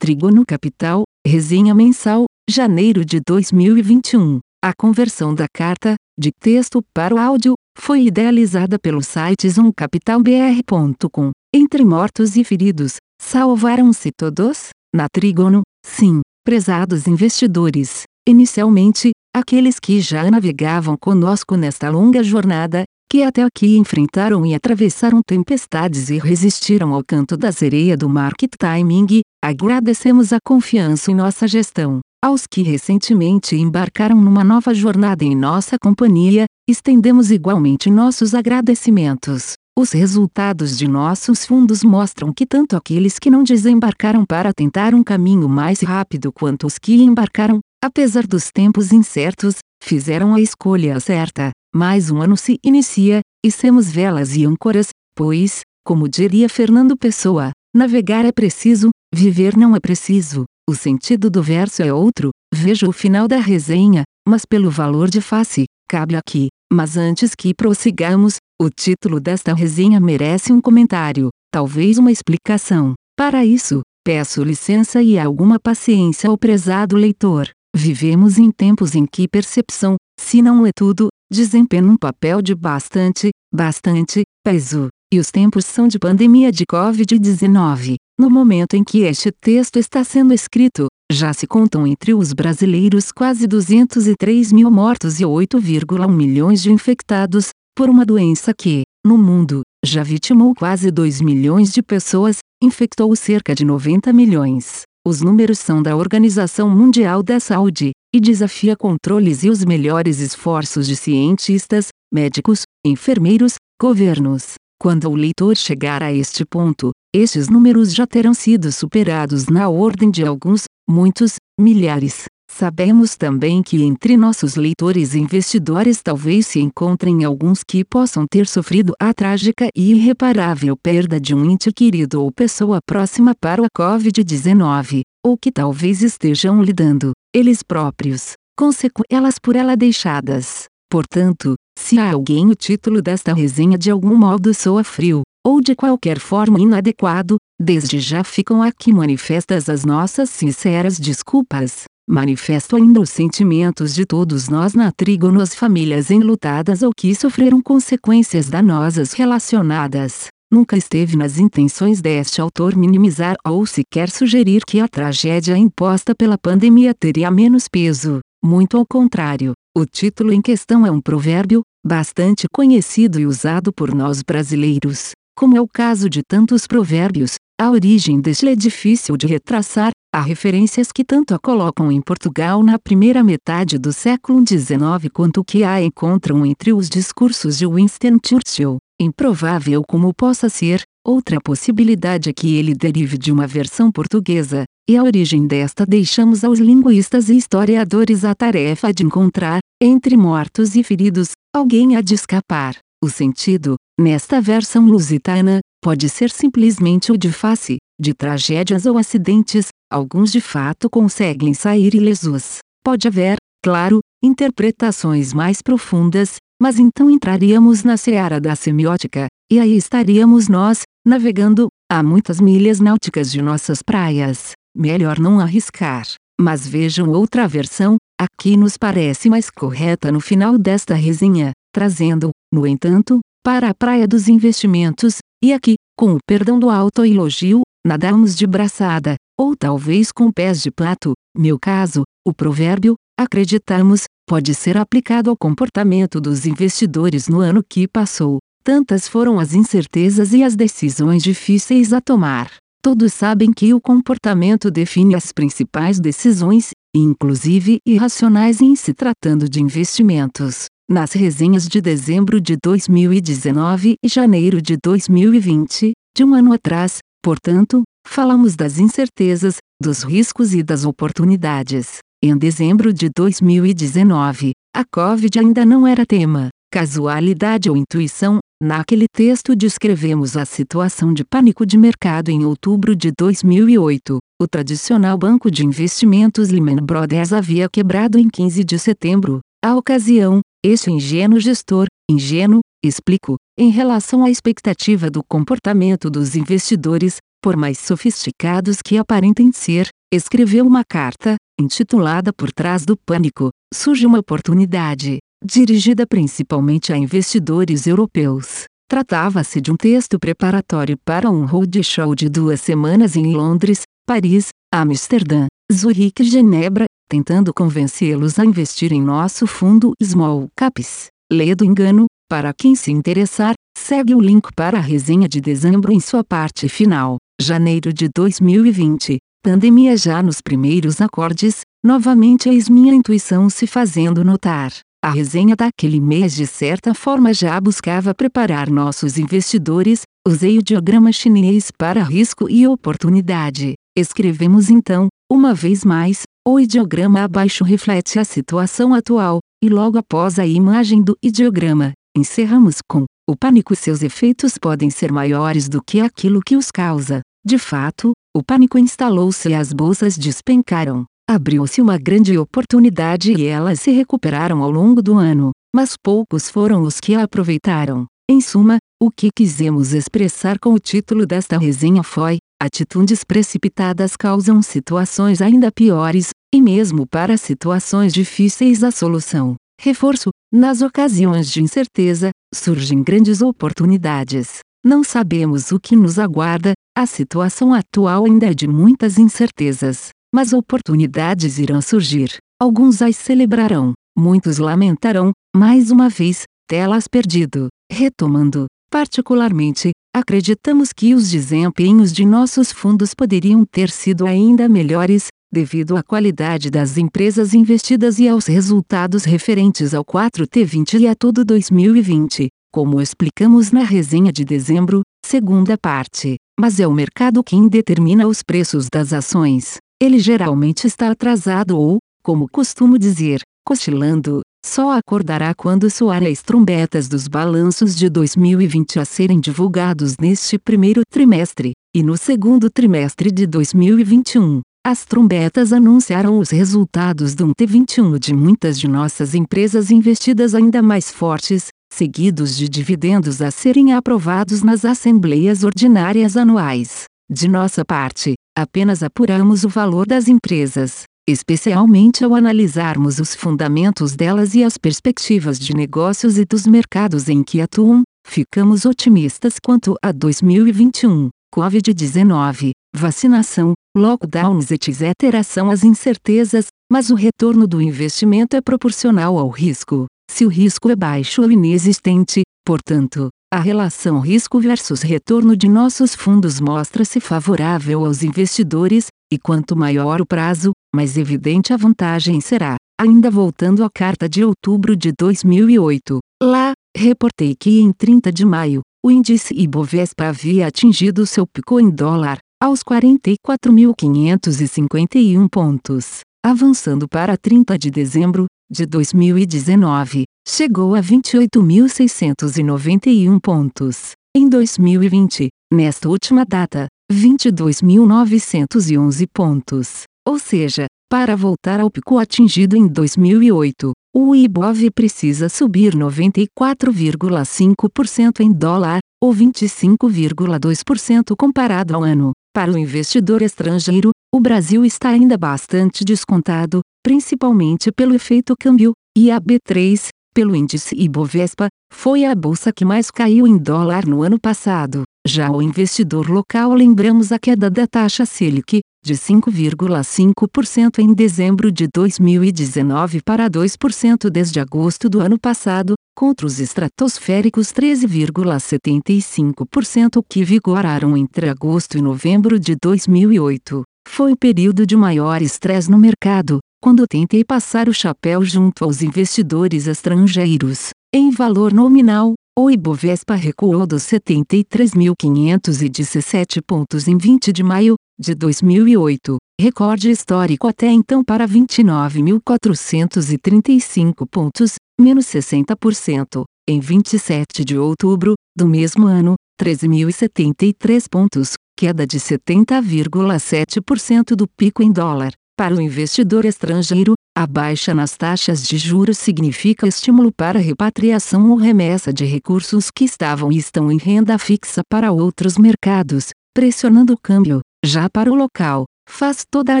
Trigono Capital, resenha mensal, janeiro de 2021. A conversão da carta, de texto para o áudio, foi idealizada pelo site zoomcapitalbr.com. Entre mortos e feridos, salvaram-se todos? Na Trigono, sim, prezados investidores. Inicialmente, aqueles que já navegavam conosco nesta longa jornada, que até aqui enfrentaram e atravessaram tempestades e resistiram ao canto da sereia do market timing, agradecemos a confiança em nossa gestão. Aos que recentemente embarcaram numa nova jornada em nossa companhia, estendemos igualmente nossos agradecimentos. Os resultados de nossos fundos mostram que tanto aqueles que não desembarcaram para tentar um caminho mais rápido quanto os que embarcaram, apesar dos tempos incertos, fizeram a escolha certa. Mais um ano se inicia, e semos velas e âncoras, pois, como diria Fernando Pessoa, navegar é preciso, viver não é preciso. O sentido do verso é outro, veja o final da resenha, mas pelo valor de face, cabe aqui. Mas antes que prossigamos, o título desta resenha merece um comentário, talvez uma explicação. Para isso, peço licença e alguma paciência ao prezado leitor. Vivemos em tempos em que percepção, se não é tudo, desempenha um papel de bastante, bastante, peso. E os tempos são de pandemia de Covid-19. No momento em que este texto está sendo escrito, já se contam entre os brasileiros quase 203 mil mortos e 8,1 milhões de infectados, por uma doença que, no mundo, já vitimou quase 2 milhões de pessoas, infectou cerca de 90 milhões. Os números são da Organização Mundial da Saúde, e desafia controles e os melhores esforços de cientistas, médicos, enfermeiros, governos. Quando o leitor chegar a este ponto, estes números já terão sido superados na ordem de alguns, muitos, milhares. Sabemos também que entre nossos leitores e investidores talvez se encontrem alguns que possam ter sofrido a trágica e irreparável perda de um ente querido ou pessoa próxima para a Covid-19, ou que talvez estejam lidando, eles próprios, sequelas por ela deixadas. Portanto, se há alguém o título desta resenha de algum modo soa frio, ou de qualquer forma inadequado, desde já ficam aqui manifestas as nossas sinceras desculpas. Manifesto ainda os sentimentos de todos nós na trígono famílias enlutadas ou que sofreram consequências danosas relacionadas. Nunca esteve nas intenções deste autor minimizar ou sequer sugerir que a tragédia imposta pela pandemia teria menos peso. Muito ao contrário, o título em questão é um provérbio, bastante conhecido e usado por nós brasileiros. Como é o caso de tantos provérbios, a origem deste é difícil de retraçar, há referências que tanto a colocam em Portugal na primeira metade do século XIX quanto que a encontram entre os discursos de Winston Churchill. Improvável como possa ser, outra possibilidade é que ele derive de uma versão portuguesa, e a origem desta deixamos aos linguistas e historiadores a tarefa de encontrar, entre mortos e feridos, alguém a de escapar. O sentido, nesta versão lusitana, pode ser simplesmente o de face, de tragédias ou acidentes, alguns de fato conseguem sair ilesos. Pode haver, claro, interpretações mais profundas, mas então entraríamos na seara da semiótica, e aí estaríamos nós, navegando, a muitas milhas náuticas de nossas praias. Melhor não arriscar. Mas vejam outra versão, aqui nos parece mais correta no final desta resenha, trazendo, no entanto, para a praia dos investimentos, e aqui, com o perdão do autoelogio, nadamos de braçada, ou talvez com pés de pato, meu caso, o provérbio, acreditamos, pode ser aplicado ao comportamento dos investidores no ano que passou. Tantas foram as incertezas e as decisões difíceis a tomar. Todos sabem que o comportamento define as principais decisões, inclusive irracionais em se tratando de investimentos. Nas resenhas de dezembro de 2019 e janeiro de 2020, de um ano atrás, portanto, falamos das incertezas, dos riscos e das oportunidades. Em dezembro de 2019, a Covid ainda não era tema. Casualidade ou intuição, naquele texto descrevemos a situação de pânico de mercado em outubro de 2008. O tradicional banco de investimentos Lehman Brothers havia quebrado em 15 de setembro. A ocasião, este ingênuo gestor, ingênuo, explico, em relação à expectativa do comportamento dos investidores, por mais sofisticados que aparentem ser, escreveu uma carta, intitulada Por Trás do Pânico, surge uma oportunidade, dirigida principalmente a investidores europeus. Tratava-se de um texto preparatório para um roadshow de duas semanas em Londres, Paris, Amsterdã, Zurique e Genebra, tentando convencê-los a investir em nosso fundo Small Caps. Leia do engano, para quem se interessar, segue o link para a resenha de dezembro em sua parte final. Janeiro de 2020, pandemia já nos primeiros acordes, novamente eis minha intuição se fazendo notar. A resenha daquele mês de certa forma já buscava preparar nossos investidores, usei o diagrama chinês para risco e oportunidade. Escrevemos então, uma vez mais, o ideograma abaixo reflete a situação atual, e logo após a imagem do ideograma, encerramos com: o pânico e seus efeitos podem ser maiores do que aquilo que os causa. De fato, o pânico instalou-se e as bolsas despencaram. Abriu-se uma grande oportunidade e elas se recuperaram ao longo do ano, mas poucos foram os que a aproveitaram. Em suma, o que quisemos expressar com o título desta resenha foi: atitudes precipitadas causam situações ainda piores, e mesmo para situações difíceis a solução. Reforço: nas ocasiões de incerteza, surgem grandes oportunidades. Não sabemos o que nos aguarda, a situação atual ainda é de muitas incertezas. Mas oportunidades irão surgir. Alguns as celebrarão, muitos lamentarão, mais uma vez, telas perdido. Retomando, particularmente, acreditamos que os desempenhos de nossos fundos poderiam ter sido ainda melhores, devido à qualidade das empresas investidas e aos resultados referentes ao 4T20 e a todo 2020, como explicamos na resenha de dezembro, segunda parte. Mas é o mercado quem determina os preços das ações. Ele geralmente está atrasado ou, como costumo dizer, cochilando, só acordará quando soar as trombetas dos balanços de 2020 a serem divulgados neste primeiro trimestre, e no segundo trimestre de 2021. As trombetas anunciaram os resultados do T21 de muitas de nossas empresas investidas ainda mais fortes, seguidos de dividendos a serem aprovados nas assembleias ordinárias anuais. De nossa parte, apenas apuramos o valor das empresas, especialmente ao analisarmos os fundamentos delas e as perspectivas de negócios e dos mercados em que atuam, ficamos otimistas quanto a 2021. Covid-19, vacinação, lockdowns etc. são as incertezas, mas o retorno do investimento é proporcional ao risco. Se o risco é baixo ou inexistente, portanto, a relação risco versus retorno de nossos fundos mostra-se favorável aos investidores, e quanto maior o prazo, mais evidente a vantagem será. Ainda voltando à carta de outubro de 2008, lá, reportei que em 30 de maio, o índice Ibovespa havia atingido seu pico em dólar, aos 44.551 pontos, avançando para 30 de dezembro de 2019, chegou a 28.691 pontos. Em 2020, nesta última data, 22.911 pontos. Ou seja, para voltar ao pico atingido em 2008, o IBOV precisa subir 94,5% em dólar, ou 25,2% comparado ao ano. Para o investidor estrangeiro, o Brasil está ainda bastante descontado, principalmente pelo efeito câmbio, e a B3, pelo índice Ibovespa, foi a bolsa que mais caiu em dólar no ano passado. Já o investidor local lembramos a queda da taxa Selic, de 5,5% em dezembro de 2019 para 2% desde agosto do ano passado, contra os estratosféricos 13,75% que vigoraram entre agosto e novembro de 2008. Foi período de maior estresse no mercado, quando tentei passar o chapéu junto aos investidores estrangeiros. Em valor nominal, o Ibovespa recuou dos 73.517 pontos em 20 de maio de 2008, recorde histórico até então para 29.435 pontos, menos 60%. Em 27 de outubro do mesmo ano, 13.073 pontos, queda de 70,7% do pico em dólar. Para o investidor estrangeiro, A baixa nas taxas de juros significa estímulo para repatriação ou remessa de recursos que estavam e estão em renda fixa para outros mercados, pressionando o câmbio. Já para o local, faz toda a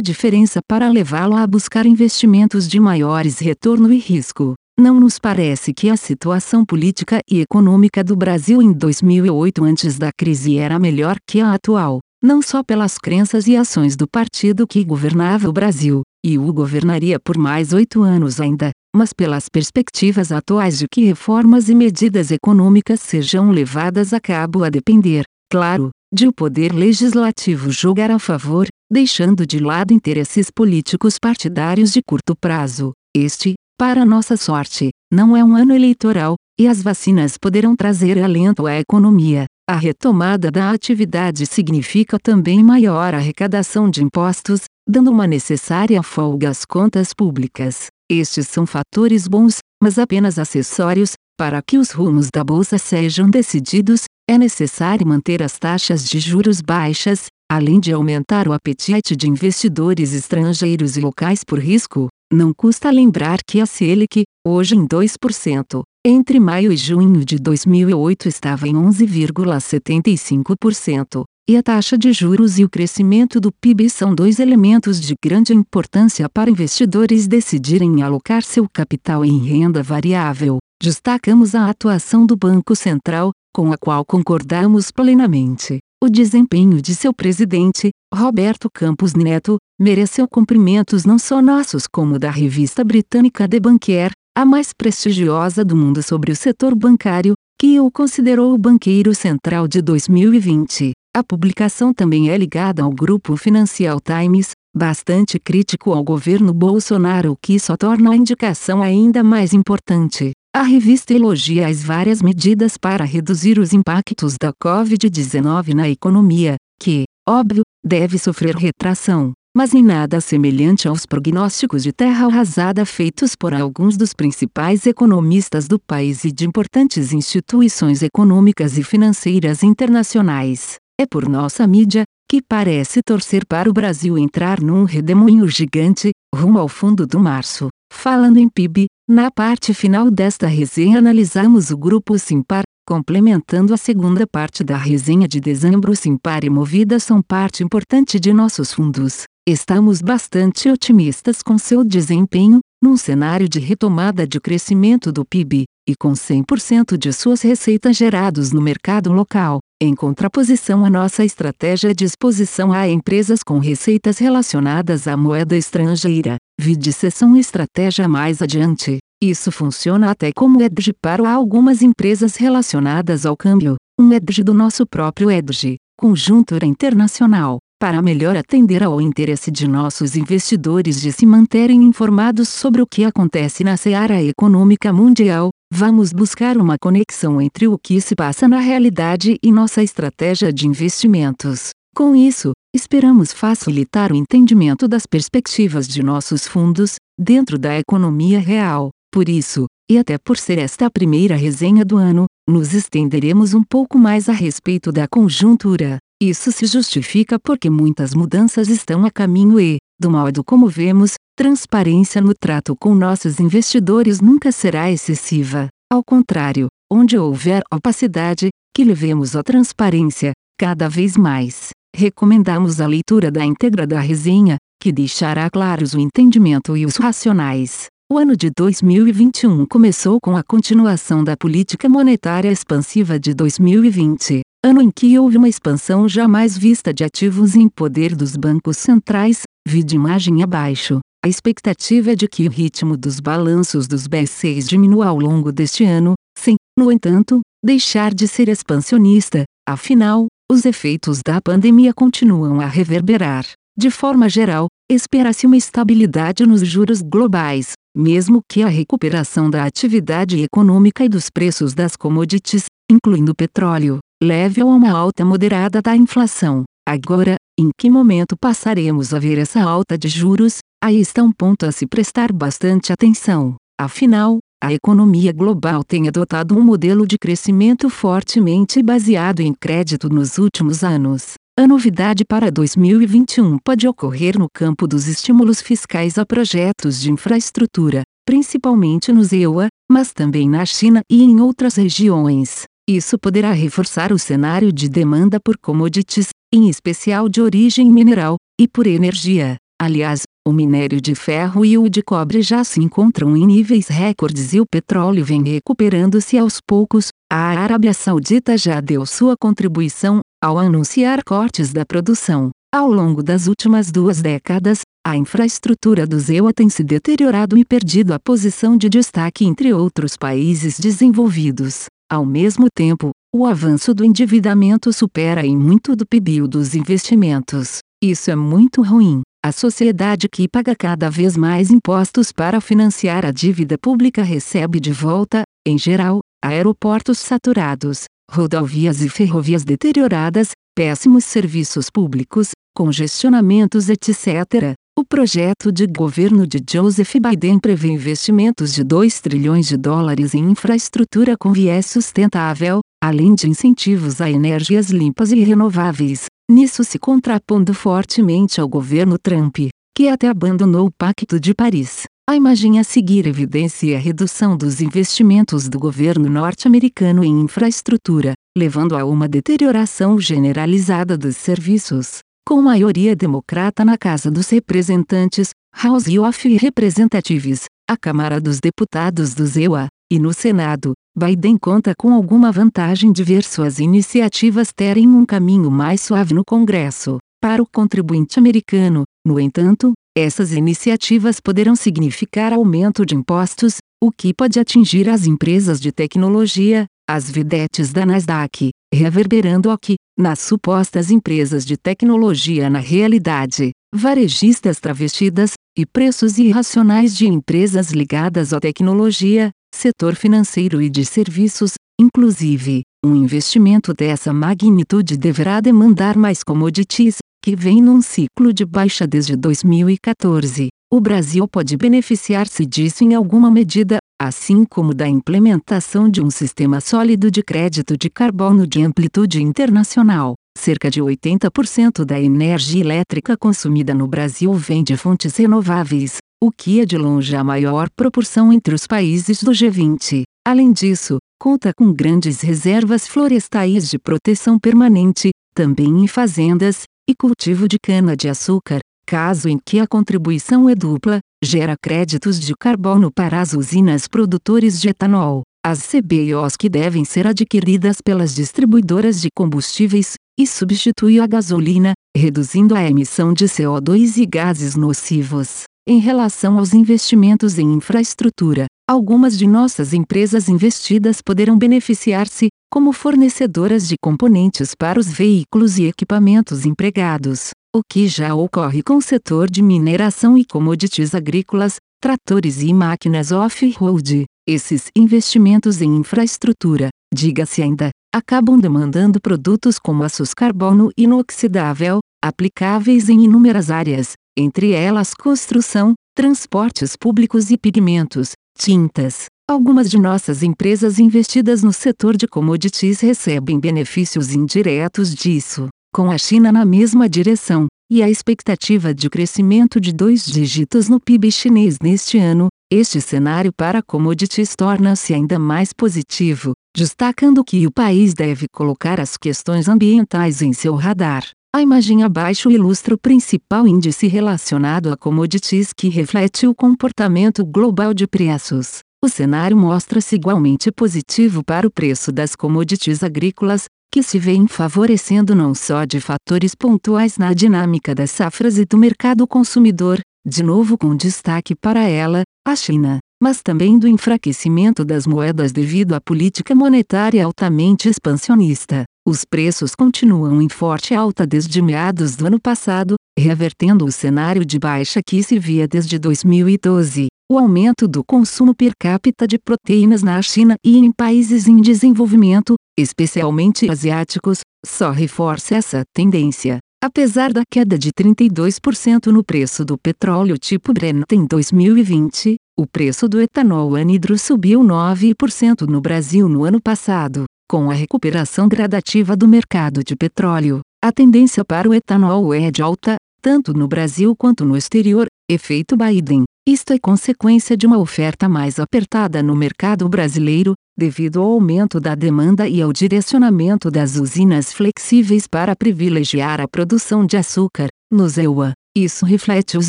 diferença para levá-lo a buscar investimentos de maiores retorno e risco. Não nos parece que a situação política e econômica do Brasil em 2008 antes da crise era melhor que a atual, não só pelas crenças e ações do partido que governava o Brasil, e o governaria por mais oito anos ainda, mas pelas perspectivas atuais de que reformas e medidas econômicas sejam levadas a cabo a depender, claro, de o poder legislativo jogar a favor, deixando de lado interesses políticos partidários de curto prazo. Este, para nossa sorte, não é um ano eleitoral, e as vacinas poderão trazer alento à economia. A retomada da atividade significa também maior arrecadação de impostos, dando uma necessária folga às contas públicas. Estes são fatores bons, mas apenas acessórios, para que os rumos da bolsa sejam decididos, é necessário manter as taxas de juros baixas, além de aumentar o apetite de investidores estrangeiros e locais por risco. Não custa lembrar que a Selic, hoje em 2%, entre maio e junho de 2008 estava em 11,75%, e a taxa de juros e o crescimento do PIB são dois elementos de grande importância para investidores decidirem alocar seu capital em renda variável. Destacamos a atuação do Banco Central, com a qual concordamos plenamente. O desempenho de seu presidente, Roberto Campos Neto, mereceu cumprimentos não só nossos como da revista britânica The Banker, a mais prestigiosa do mundo sobre o setor bancário, que o considerou o banqueiro central de 2020. A publicação também é ligada ao grupo Financial Times, bastante crítico ao governo Bolsonaro, o que só torna a indicação ainda mais importante. A revista elogia as várias medidas para reduzir os impactos da Covid-19 na economia, que, óbvio, deve sofrer retração, mas em nada semelhante aos prognósticos de terra arrasada feitos por alguns dos principais economistas do país e de importantes instituições econômicas e financeiras internacionais. É por nossa mídia, que parece torcer para o Brasil entrar num redemoinho gigante, rumo ao fundo do março. Falando em PIB, na parte final desta resenha analisamos o grupo Simpar, complementando a segunda parte da resenha de dezembro. Simpar e Movida são parte importante de nossos fundos. Estamos bastante otimistas com seu desempenho, num cenário de retomada de crescimento do PIB, e com 100% de suas receitas gerados no mercado local, em contraposição à nossa estratégia de exposição a empresas com receitas relacionadas à moeda estrangeira. Vide seção estratégia mais adiante. Isso funciona até como edge para algumas empresas relacionadas ao câmbio, um edge do nosso próprio edge, conjuntura internacional, para melhor atender ao interesse de nossos investidores de se manterem informados sobre o que acontece na seara econômica mundial, vamos buscar uma conexão entre o que se passa na realidade e nossa estratégia de investimentos. Com isso, esperamos facilitar o entendimento das perspectivas de nossos fundos, dentro da economia real. Por isso, e até por ser esta a primeira resenha do ano, nos estenderemos um pouco mais a respeito da conjuntura. Isso se justifica porque muitas mudanças estão a caminho e, do modo como vemos, transparência no trato com nossos investidores nunca será excessiva. Ao contrário, onde houver opacidade, que levemos a transparência, cada vez mais. Recomendamos a leitura da íntegra da resenha, que deixará claros o entendimento e os racionais. O ano de 2021 começou com a continuação da política monetária expansiva de 2020 ano em que houve uma expansão jamais vista de ativos em poder dos bancos centrais, vide imagem abaixo. A expectativa é de que o ritmo dos balanços dos B6 diminua ao longo deste ano, sem, no entanto, deixar de ser expansionista, afinal, os efeitos da pandemia continuam a reverberar. De forma geral, espera-se uma estabilidade nos juros globais, mesmo que a recuperação da atividade econômica e dos preços das commodities, incluindo petróleo, leve a uma alta moderada da inflação. Agora, em que momento passaremos a ver essa alta de juros? Aí está um ponto a se prestar bastante atenção. Afinal, a economia global tem adotado um modelo de crescimento fortemente baseado em crédito nos últimos anos. A novidade para 2021 pode ocorrer no campo dos estímulos fiscais a projetos de infraestrutura, principalmente no EUA, mas também na China e em outras regiões. Isso poderá reforçar o cenário de demanda por commodities, em especial de origem mineral, e por energia. Aliás, o minério de ferro e o de cobre já se encontram em níveis recordes e o petróleo vem recuperando-se aos poucos. A Arábia Saudita já deu sua contribuição, ao anunciar cortes da produção. Ao longo das últimas duas décadas, a infraestrutura do ZEUA tem se deteriorado e perdido a posição de destaque entre outros países desenvolvidos. Ao mesmo tempo, o avanço do endividamento supera em muito do PIB dos investimentos. Isso é muito ruim. A sociedade que paga cada vez mais impostos para financiar a dívida pública recebe de volta, em geral, aeroportos saturados, rodovias e ferrovias deterioradas, péssimos serviços públicos, congestionamentos etc. O projeto de governo de Joseph Biden prevê investimentos de 2 trilhões de dólares em infraestrutura com viés sustentável, além de incentivos a energias limpas e renováveis, nisso se contrapondo fortemente ao governo Trump, que até abandonou o Pacto de Paris. A imagem a seguir evidencia a redução dos investimentos do governo norte-americano em infraestrutura, levando a uma deterioração generalizada dos serviços com maioria democrata na Casa dos Representantes, House of Representatives, a Câmara dos Deputados do ZEUA, e no Senado, Biden conta com alguma vantagem de ver suas iniciativas terem um caminho mais suave no Congresso. Para o contribuinte americano, no entanto, essas iniciativas poderão significar aumento de impostos, o que pode atingir as empresas de tecnologia, as vedetes da Nasdaq, reverberando aqui, nas supostas empresas de tecnologia na realidade, varejistas travestidas, e preços irracionais de empresas ligadas à tecnologia, setor financeiro e de serviços, inclusive, um investimento dessa magnitude deverá demandar mais commodities, que vem num ciclo de baixa desde 2014. O Brasil pode beneficiar-se disso em alguma medida, assim como da implementação de um sistema sólido de crédito de carbono de amplitude internacional. Cerca de 80% da energia elétrica consumida no Brasil vem de fontes renováveis, o que é de longe a maior proporção entre os países do G20. Além disso, conta com grandes reservas florestais de proteção permanente, também em fazendas, e cultivo de cana-de-açúcar, caso em que a contribuição é dupla, gera créditos de carbono para as usinas produtores de etanol, as CBIOs que devem ser adquiridas pelas distribuidoras de combustíveis, e substitui a gasolina, reduzindo a emissão de CO2 e gases nocivos. Em relação aos investimentos em infraestrutura, algumas de nossas empresas investidas poderão beneficiar-se, como fornecedoras de componentes para os veículos e equipamentos empregados o que já ocorre com o setor de mineração e commodities agrícolas, tratores e máquinas off-road. Esses investimentos em infraestrutura, diga-se ainda, acabam demandando produtos como aços carbono inoxidável, aplicáveis em inúmeras áreas, entre elas construção, transportes públicos e pigmentos, tintas. Algumas de nossas empresas investidas no setor de commodities recebem benefícios indiretos disso com a China na mesma direção, e a expectativa de crescimento de dois dígitos no PIB chinês neste ano, este cenário para commodities torna-se ainda mais positivo, destacando que o país deve colocar as questões ambientais em seu radar. A imagem abaixo ilustra o principal índice relacionado a commodities que reflete o comportamento global de preços. O cenário mostra-se igualmente positivo para o preço das commodities agrícolas, que se vêem favorecendo não só de fatores pontuais na dinâmica das safras e do mercado consumidor, de novo com destaque para ela, a China, mas também do enfraquecimento das moedas devido à política monetária altamente expansionista. Os preços continuam em forte alta desde meados do ano passado, revertendo o cenário de baixa que se via desde 2012. O aumento do consumo per capita de proteínas na China e em países em desenvolvimento, especialmente asiáticos, só reforça essa tendência. Apesar da queda de 32% no preço do petróleo tipo Brent em 2020, o preço do etanol anidro subiu 9% no Brasil no ano passado. Com a recuperação gradativa do mercado de petróleo, A tendência para o etanol é de alta, tanto no Brasil quanto no exterior, efeito Biden. Isto é consequência de uma oferta mais apertada no mercado brasileiro, devido ao aumento da demanda e ao direcionamento das usinas flexíveis para privilegiar a produção de açúcar, nos EUA. Isso reflete os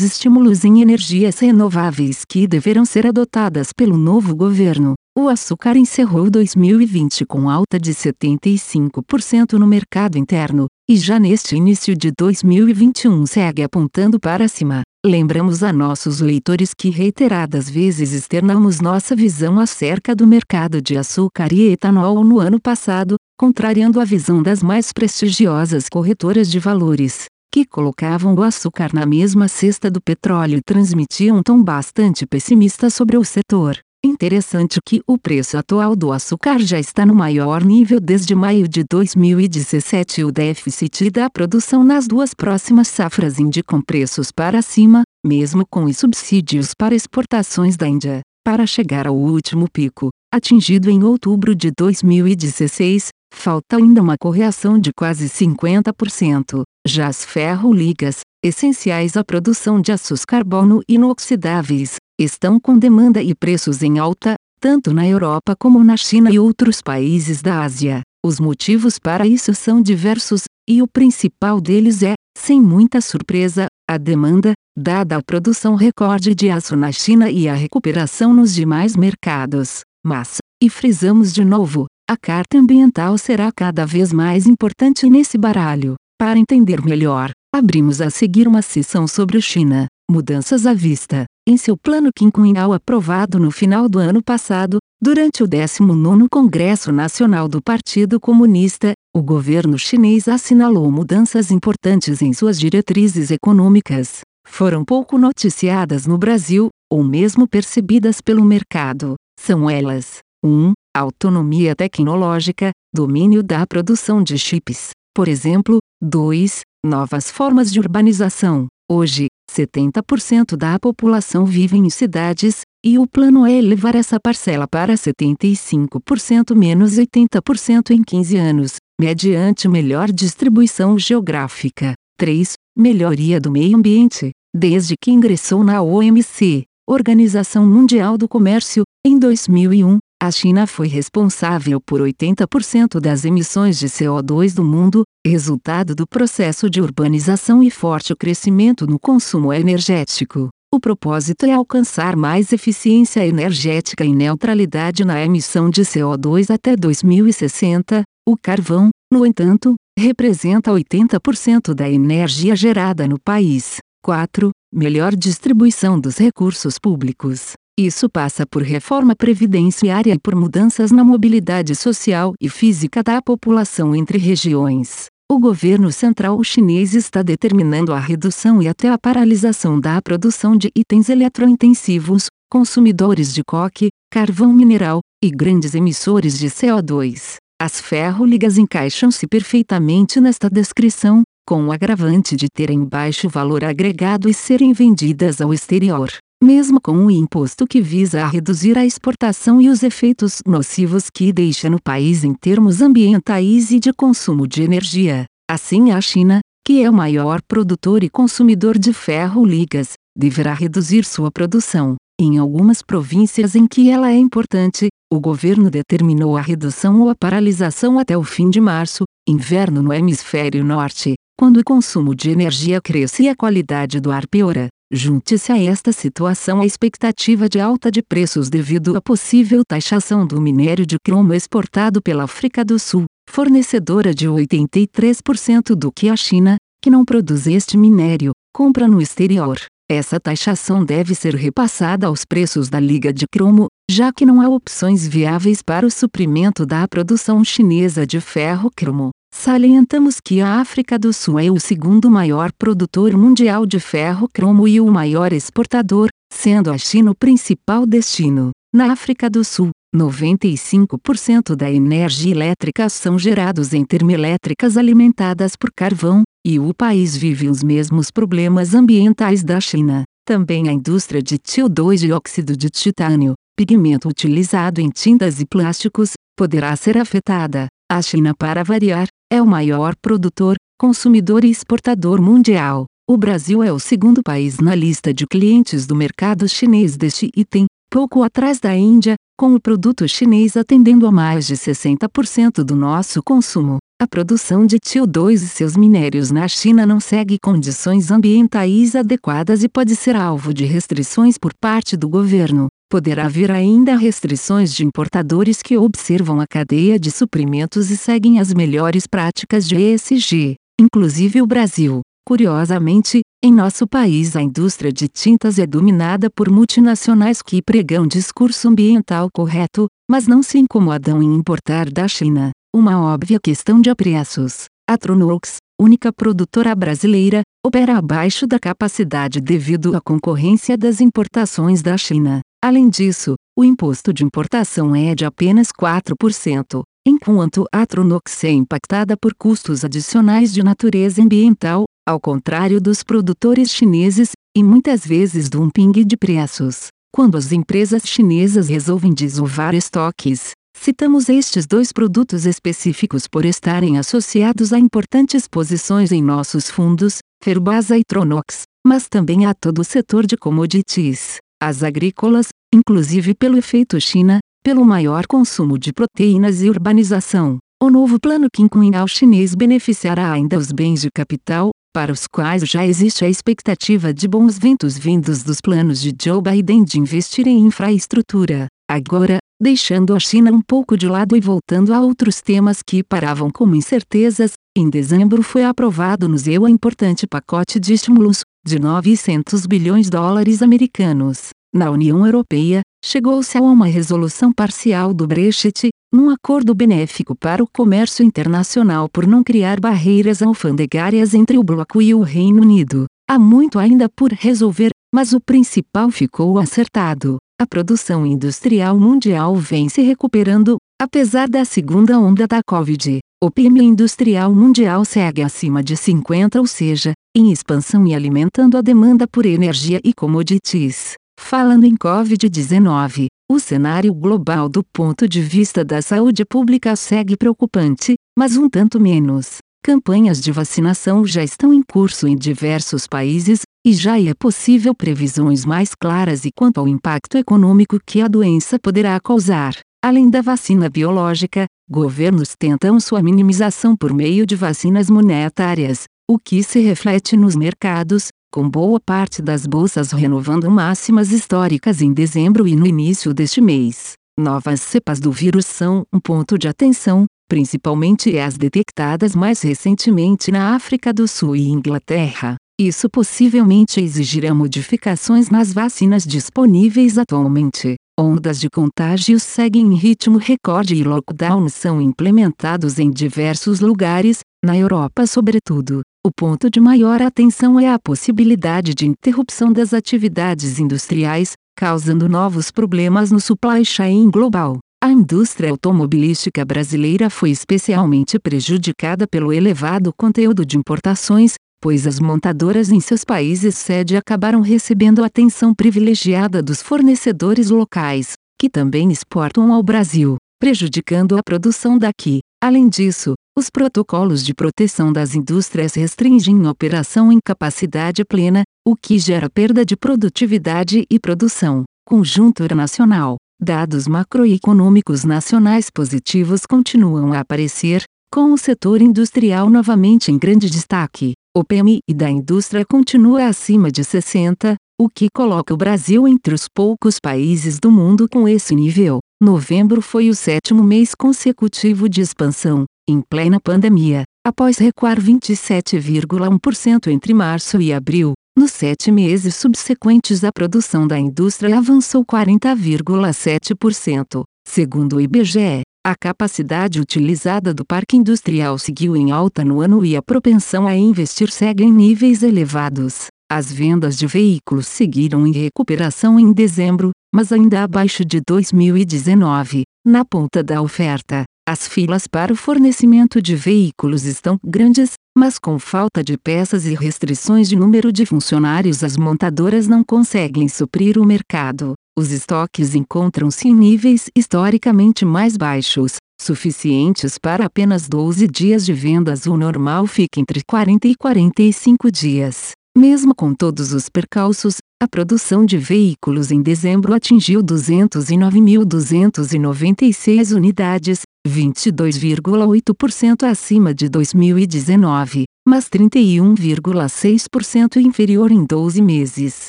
estímulos em energias renováveis que deverão ser adotadas pelo novo governo. O açúcar encerrou 2020 com alta de 75% no mercado interno, e já neste início de 2021 segue apontando para cima. Lembramos a nossos leitores que reiteradas vezes externamos nossa visão acerca do mercado de açúcar e etanol no ano passado, contrariando a visão das mais prestigiosas corretoras de valores que colocavam o açúcar na mesma cesta do petróleo e transmitiam um tom bastante pessimista sobre o setor. Interessante que o preço atual do açúcar já está no maior nível desde maio de 2017 o déficit da produção nas duas próximas safras indicam preços para cima, mesmo com os subsídios para exportações da Índia. Para chegar ao último pico, atingido em outubro de 2016, falta ainda uma correção de quase 50%. Já as ferro-ligas, essenciais à produção de açúcar carbono inoxidáveis, estão com demanda e preços em alta, tanto na Europa como na China e outros países da Ásia. Os motivos para isso são diversos, e o principal deles é, sem muita surpresa, a demanda, dada a produção recorde de aço na China e a recuperação nos demais mercados. Mas, e frisamos de novo, a carta ambiental será cada vez mais importante nesse baralho. Para entender melhor, abrimos a seguir uma sessão sobre China, mudanças à vista. Em seu plano quinquenal aprovado no final do ano passado, durante o 19º Congresso Nacional do Partido Comunista, o governo chinês assinalou mudanças importantes em suas diretrizes econômicas. Foram pouco noticiadas no Brasil, ou mesmo percebidas pelo mercado. São elas: 1. Autonomia tecnológica, domínio da produção de chips. Por exemplo, 2. Novas formas de urbanização. Hoje, 70% da população vive em cidades, e o plano é elevar essa parcela para 75% menos 80% em 15 anos, mediante melhor distribuição geográfica. 3. Melhoria do meio ambiente. Desde que ingressou na OMC, Organização Mundial do Comércio, em 2001, a China foi responsável por 80% das emissões de CO2 do mundo, resultado do processo de urbanização e forte crescimento no consumo energético. O propósito é alcançar mais eficiência energética e neutralidade na emissão de CO2 até 2060. O carvão, no entanto, representa 80% da energia gerada no país. 4. Melhor distribuição dos recursos públicos. Isso passa por reforma previdenciária e por mudanças na mobilidade social e física da população entre regiões. O governo central chinês está determinando a redução e até a paralisação da produção de itens eletrointensivos, consumidores de coque, carvão mineral e grandes emissores de CO2. As ferroligas encaixam-se perfeitamente nesta descrição, com o agravante de terem baixo valor agregado e serem vendidas ao exterior mesmo com o imposto que visa a reduzir a exportação e os efeitos nocivos que deixa no país em termos ambientais e de consumo de energia. Assim, a China, que é o maior produtor e consumidor de ferro-ligas, deverá reduzir sua produção. Em algumas províncias em que ela é importante, o governo determinou a redução ou a paralisação até o fim de março, inverno no hemisfério norte, quando o consumo de energia cresce e a qualidade do ar piora. Junte-se a esta situação a expectativa de alta de preços devido à possível taxação do minério de cromo exportado pela África do Sul, fornecedora de 83% do que a China, que não produz este minério, compra no exterior. Essa taxação deve ser repassada aos preços da liga de cromo, já que não há opções viáveis para o suprimento da produção chinesa de ferro-cromo. Salientamos que a África do Sul é o segundo maior produtor mundial de ferro-cromo e o maior exportador, sendo a China o principal destino. Na África do Sul, 95% da energia elétrica são gerados em termoelétricas alimentadas por carvão, e o país vive os mesmos problemas ambientais da China. Também a indústria de TiO2 e óxido de titânio, pigmento utilizado em tintas e plásticos, poderá ser afetada. A China, para variar, é o maior produtor, consumidor e exportador mundial. O Brasil é o segundo país na lista de clientes do mercado chinês deste item, pouco atrás da Índia, com o produto chinês atendendo a mais de 60% do nosso consumo. A produção de TIO2 e seus minérios na China não segue condições ambientais adequadas e pode ser alvo de restrições por parte do governo. Poderá haver ainda restrições de importadores que observam a cadeia de suprimentos e seguem as melhores práticas de ESG, inclusive o Brasil. Curiosamente, em nosso país a indústria de tintas é dominada por multinacionais que pregam discurso ambiental correto, mas não se incomodam em importar da China. Uma óbvia questão de preços. A Tronox, única produtora brasileira, opera abaixo da capacidade devido à concorrência das importações da China. Além disso, o imposto de importação é de apenas 4%, enquanto a Tronox é impactada por custos adicionais de natureza ambiental, ao contrário dos produtores chineses, e muitas vezes dumping de preços. Quando as empresas chinesas resolvem desovar estoques, citamos estes dois produtos específicos por estarem associados a importantes posições em nossos fundos, Ferbasa e Tronox, mas também a todo o setor de commodities, as agrícolas, inclusive pelo efeito China, pelo maior consumo de proteínas e urbanização. O novo plano quinquenal chinês beneficiará ainda os bens de capital, para os quais já existe a expectativa de bons ventos vindos dos planos de Joe Biden de investir em infraestrutura. Agora, deixando a China um pouco de lado e voltando a outros temas que paravam como incertezas, em dezembro foi aprovado no ZEU importante pacote de estímulos, de 900 bilhões de dólares americanos. Na União Europeia, chegou-se a uma resolução parcial do Brexit, num acordo benéfico para o comércio internacional por não criar barreiras alfandegárias entre o bloco e o Reino Unido. Há muito ainda por resolver, mas o principal ficou acertado. A produção industrial mundial vem se recuperando, apesar da segunda onda da Covid. O PIB industrial mundial segue acima de 50, ou seja, em expansão e alimentando a demanda por energia e commodities. Falando em Covid-19, o cenário global do ponto de vista da saúde pública segue preocupante, mas um tanto menos. Campanhas de vacinação já estão em curso em diversos países, e já é possível previsões mais claras e quanto ao impacto econômico que a doença poderá causar. Além da vacina biológica, governos tentam sua minimização por meio de vacinas monetárias, o que se reflete nos mercados, com boa parte das bolsas renovando máximas históricas em dezembro e no início deste mês. Novas cepas do vírus são um ponto de atenção, principalmente as detectadas mais recentemente na África do Sul e Inglaterra. Isso possivelmente exigirá modificações nas vacinas disponíveis atualmente. Ondas de contágios seguem em ritmo recorde e lockdowns são implementados em diversos lugares, na Europa sobretudo. O ponto de maior atenção é a possibilidade de interrupção das atividades industriais, causando novos problemas no supply chain global. A indústria automobilística brasileira foi especialmente prejudicada pelo elevado conteúdo de importações, pois as montadoras em seus países sede acabaram recebendo atenção privilegiada dos fornecedores locais, que também exportam ao Brasil, prejudicando a produção daqui. Além disso, os protocolos de proteção das indústrias restringem operação em capacidade plena, o que gera perda de produtividade e produção. Conjuntura nacional. Dados macroeconômicos nacionais positivos continuam a aparecer, com o setor industrial novamente em grande destaque. O PMI da indústria continua acima de 60, o que coloca o Brasil entre os poucos países do mundo com esse nível. Novembro foi o sétimo mês consecutivo de expansão, em plena pandemia, após recuar 27,1% entre março e abril. Nos sete meses subsequentes, a produção da indústria avançou 40,7%. Segundo o IBGE, a capacidade utilizada do parque industrial seguiu em alta no ano e a propensão a investir segue em níveis elevados. As vendas de veículos seguiram em recuperação em dezembro, mas ainda abaixo de 2019. Na ponta da oferta, as filas para o fornecimento de veículos estão grandes, mas com falta de peças e restrições de número de funcionários, as montadoras não conseguem suprir o mercado. Os estoques encontram-se em níveis historicamente mais baixos, suficientes para apenas 12 dias de vendas. O normal fica entre 40 e 45 dias. Mesmo com todos os percalços, a produção de veículos em dezembro atingiu 209.296 unidades, 22,8% acima de 2019, mas 31,6% inferior em 12 meses.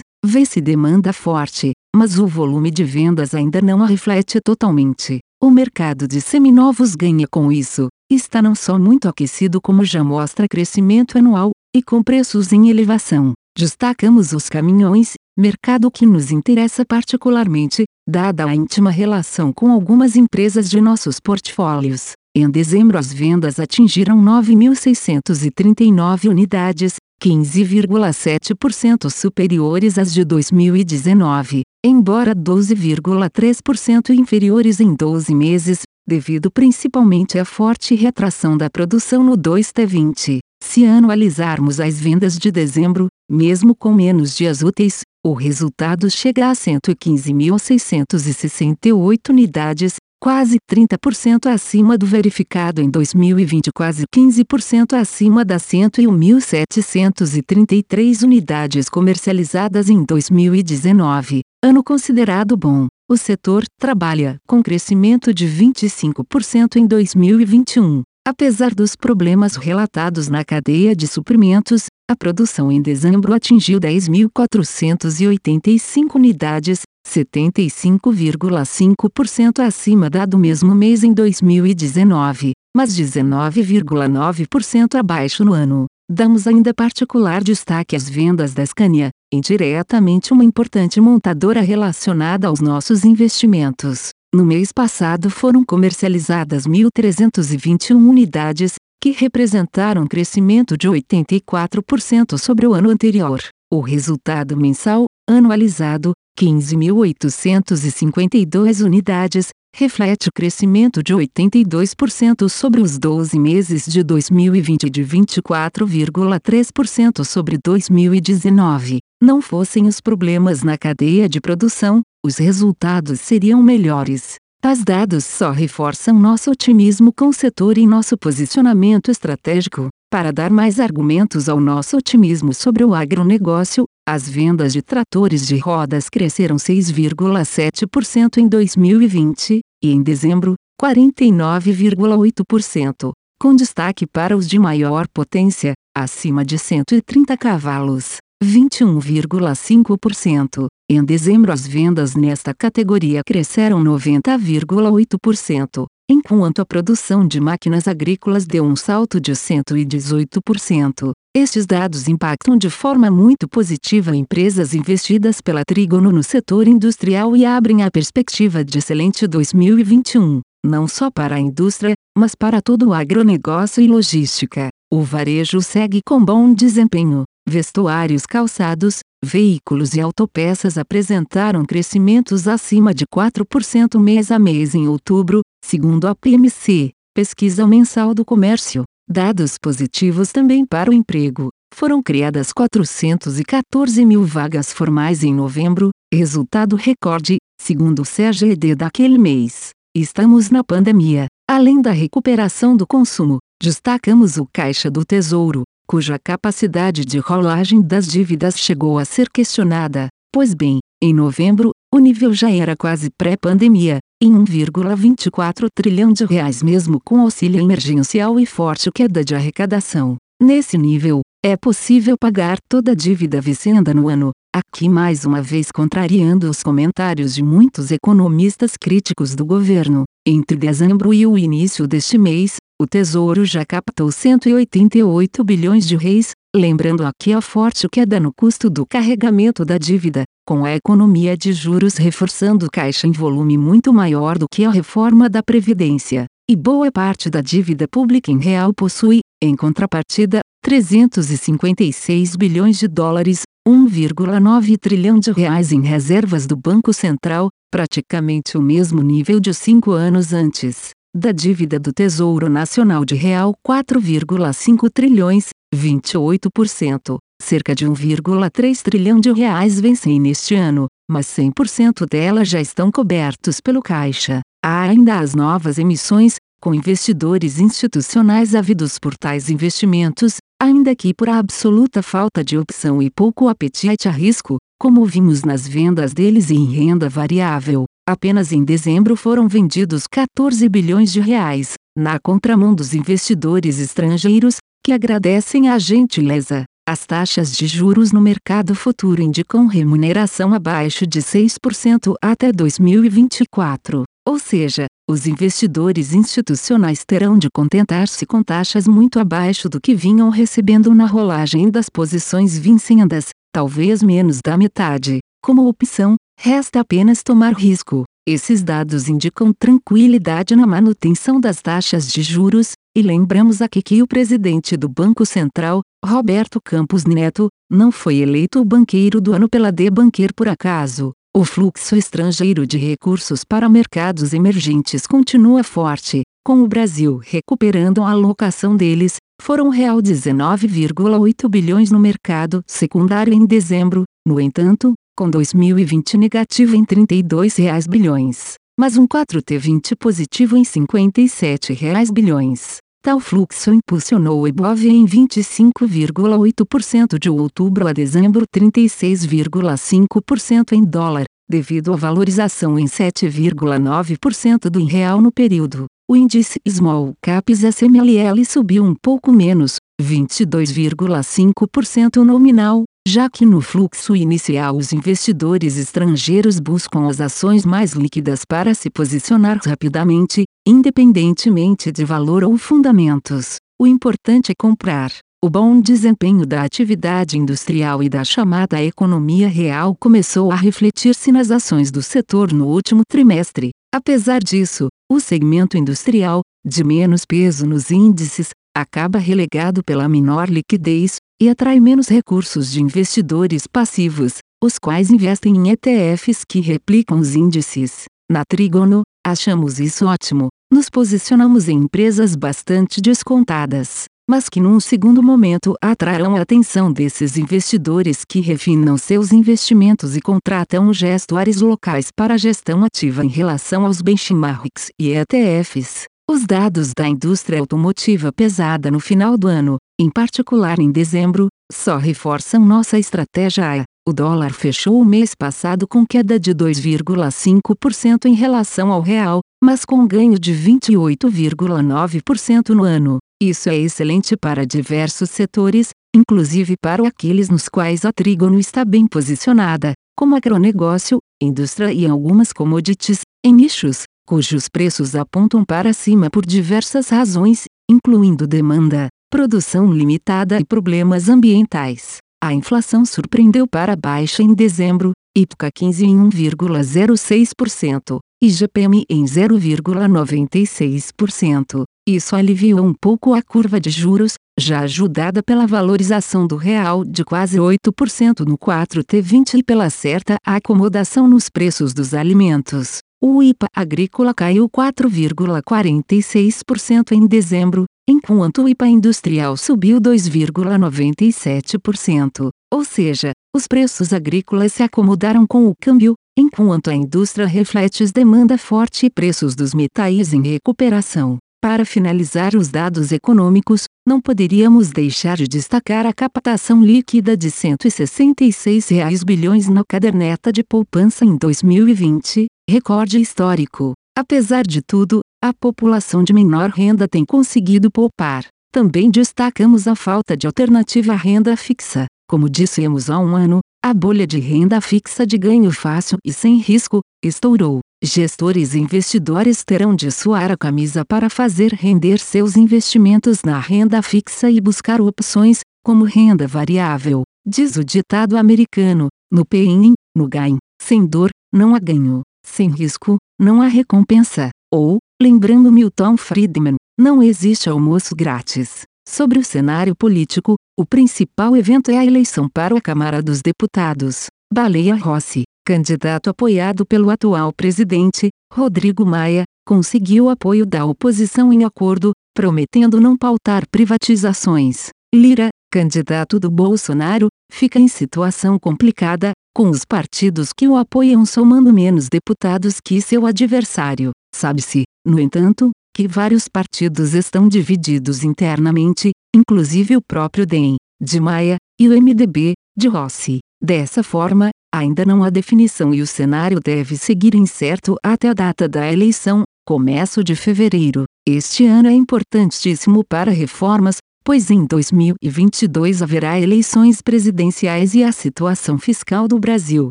Vê-se demanda forte, mas o volume de vendas ainda não a reflete totalmente. O mercado de seminovos ganha com isso, está não só muito aquecido como já mostra crescimento anual, e com preços em elevação. Destacamos os caminhões, mercado que nos interessa particularmente, dada a íntima relação com algumas empresas de nossos portfólios. Em dezembro as vendas atingiram 9.639 unidades, 15,7% superiores às de 2019, embora 12,3% inferiores em 12 meses, devido principalmente à forte retração da produção no 2T20. Se anualizarmos as vendas de dezembro, mesmo com menos dias úteis, o resultado chega a 115.668 unidades, quase 30% acima do verificado em 2020 quase 15% acima das 101.733 unidades comercializadas em 2019, ano considerado bom. O setor trabalha com crescimento de 25% em 2021. Apesar dos problemas relatados na cadeia de suprimentos, a produção em dezembro atingiu 10.485 unidades, 75,5% acima da do mesmo mês em 2019, mas 19,9% abaixo no ano. Damos ainda particular destaque às vendas da Scania, indiretamente uma importante montadora relacionada aos nossos investimentos. No mês passado foram comercializadas 1.321 unidades, que representaram crescimento de 84% sobre o ano anterior. O resultado mensal, anualizado, 15.852 unidades, reflete o crescimento de 82% sobre os 12 meses de 2020 e de 24,3% sobre 2019. Não fossem os problemas na cadeia de produção, os resultados seriam melhores. Tais dados só reforçam nosso otimismo com o setor e nosso posicionamento estratégico. Para dar mais argumentos ao nosso otimismo sobre o agronegócio, as vendas de tratores de rodas cresceram 6,7% em 2020, e em dezembro, 49,8%, com destaque para os de maior potência, acima de 130 cavalos, 21,5%. Em dezembro, as vendas nesta categoria cresceram 90,8% enquanto a produção de máquinas agrícolas deu um salto de 118%. Estes dados impactam de forma muito positiva empresas investidas pela Trígono no setor industrial e abrem a perspectiva de excelente 2021, não só para a indústria, mas para todo o agronegócio e logística. O varejo segue com bom desempenho. Vestuários calçados, veículos e autopeças apresentaram crescimentos acima de 4% mês a mês em outubro, segundo a PMC, pesquisa mensal do comércio. Dados positivos também para o emprego. Foram criadas 414 mil vagas formais em novembro, resultado recorde, segundo o CGED daquele mês. Estamos na pandemia. Além da recuperação do consumo, destacamos o Caixa do Tesouro, cuja capacidade de rolagem das dívidas chegou a ser questionada. Pois bem, em novembro, o nível já era quase pré-pandemia, em 1,24 trilhão de reais mesmo com auxílio emergencial e forte queda de arrecadação. Nesse nível, é possível pagar toda a dívida vicenda no ano, aqui mais uma vez contrariando os comentários de muitos economistas críticos do governo. Entre dezembro e o início deste mês, o Tesouro já captou 188 bilhões de reis, lembrando aqui a forte queda no custo do carregamento da dívida, com a economia de juros reforçando caixa em volume muito maior do que a reforma da Previdência. E boa parte da dívida pública em real possui, em contrapartida, 356 bilhões de dólares, 1,9 trilhão de reais em reservas do Banco Central, praticamente o mesmo nível de cinco anos antes. Da dívida do Tesouro Nacional de real 4,5 trilhões, 28%, cerca de 1,3 trilhão de reais vencem neste ano, mas 100% dela já estão cobertos pelo caixa. Há ainda as novas emissões, com investidores institucionais ávidos por tais investimentos, ainda que por absoluta falta de opção e pouco apetite a risco, como vimos nas vendas deles em renda variável. Apenas em dezembro foram vendidos 14 bilhões de reais, na contramão dos investidores estrangeiros, que agradecem a gentileza. As taxas de juros no mercado futuro indicam remuneração abaixo de 6% até 2024. Ou seja, os investidores institucionais terão de contentar-se com taxas muito abaixo do que vinham recebendo na rolagem das posições vincendas, talvez menos da metade. Como opção, resta apenas tomar risco. Esses dados indicam tranquilidade na manutenção das taxas de juros, e lembramos aqui que o presidente do Banco Central, Roberto Campos Neto, não foi eleito o banqueiro do ano pela The por acaso. O fluxo estrangeiro de recursos para mercados emergentes continua forte, com o Brasil recuperando a alocação deles, foram real 19,8 bilhões no mercado secundário em dezembro, no entanto, com 2020 negativo em 32 reais bilhões, mas um 4T20 positivo em 57 reais bilhões. Tal fluxo impulsionou o Ibov em 25,8% de outubro a dezembro 36,5% em dólar, devido à valorização em 7,9% do real no período. O índice Small Caps SMLL subiu um pouco menos, 22,5% nominal, já que no fluxo inicial os investidores estrangeiros buscam as ações mais líquidas para se posicionar rapidamente, independentemente de valor ou fundamentos. O importante é comprar. O bom desempenho da atividade industrial e da chamada economia real começou a refletir-se nas ações do setor no último trimestre. Apesar disso, o segmento industrial, de menos peso nos índices, acaba relegado pela menor liquidez, e atrai menos recursos de investidores passivos, os quais investem em ETFs que replicam os índices. Na Trigono, achamos isso ótimo. Nos posicionamos em empresas bastante descontadas, mas que num segundo momento atrairão a atenção desses investidores que refinam seus investimentos e contratam gestuários locais para gestão ativa em relação aos benchmarks e ETFs. Os dados da indústria automotiva pesada no final do ano, em particular em dezembro, só reforçam nossa estratégia. O dólar fechou o mês passado com queda de 2,5% em relação ao real, mas com ganho de 28,9% no ano. Isso é excelente para diversos setores, inclusive para aqueles nos quais a Trígono está bem posicionada, como agronegócio, indústria e algumas commodities, em nichos cujos preços apontam para cima por diversas razões, incluindo demanda, produção limitada e problemas ambientais. A inflação surpreendeu para baixa em dezembro, IPCA 15 em 1,06%, e GPM em 0,96%. Isso aliviou um pouco a curva de juros, já ajudada pela valorização do real de quase 8% no 4T20 e pela certa acomodação nos preços dos alimentos. O IPA agrícola caiu 4,46% em dezembro, enquanto o IPA industrial subiu 2,97%. Ou seja, os preços agrícolas se acomodaram com o câmbio, enquanto a indústria reflete demanda forte e preços dos metais em recuperação. Para finalizar os dados econômicos, não poderíamos deixar de destacar a captação líquida de 166 reais bilhões na caderneta de poupança em 2020, recorde histórico. Apesar de tudo, a população de menor renda tem conseguido poupar. Também destacamos a falta de alternativa à renda fixa. Como dissemos há um ano, a bolha de renda fixa de ganho fácil e sem risco estourou. Gestores e investidores terão de suar a camisa para fazer render seus investimentos na renda fixa e buscar opções, como renda variável. Diz o ditado americano: no pain, no gain, sem dor, não há ganho, sem risco, não há recompensa. Ou, lembrando Milton Friedman, não existe almoço grátis. Sobre o cenário político, o principal evento é a eleição para a Câmara dos Deputados. Baleia Rossi, candidato apoiado pelo atual presidente, Rodrigo Maia, conseguiu apoio da oposição em acordo, prometendo não pautar privatizações. Lira, candidato do Bolsonaro, fica em situação complicada, com os partidos que o apoiam somando menos deputados que seu adversário. Sabe-se, no entanto, que vários partidos estão divididos internamente, inclusive o próprio DEM, de Maia, e o MDB, de Rossi. Dessa forma, ainda não há definição e o cenário deve seguir incerto até a data da eleição, começo de fevereiro. Este ano é importantíssimo para reformas, pois em 2022 haverá eleições presidenciais e a situação fiscal do Brasil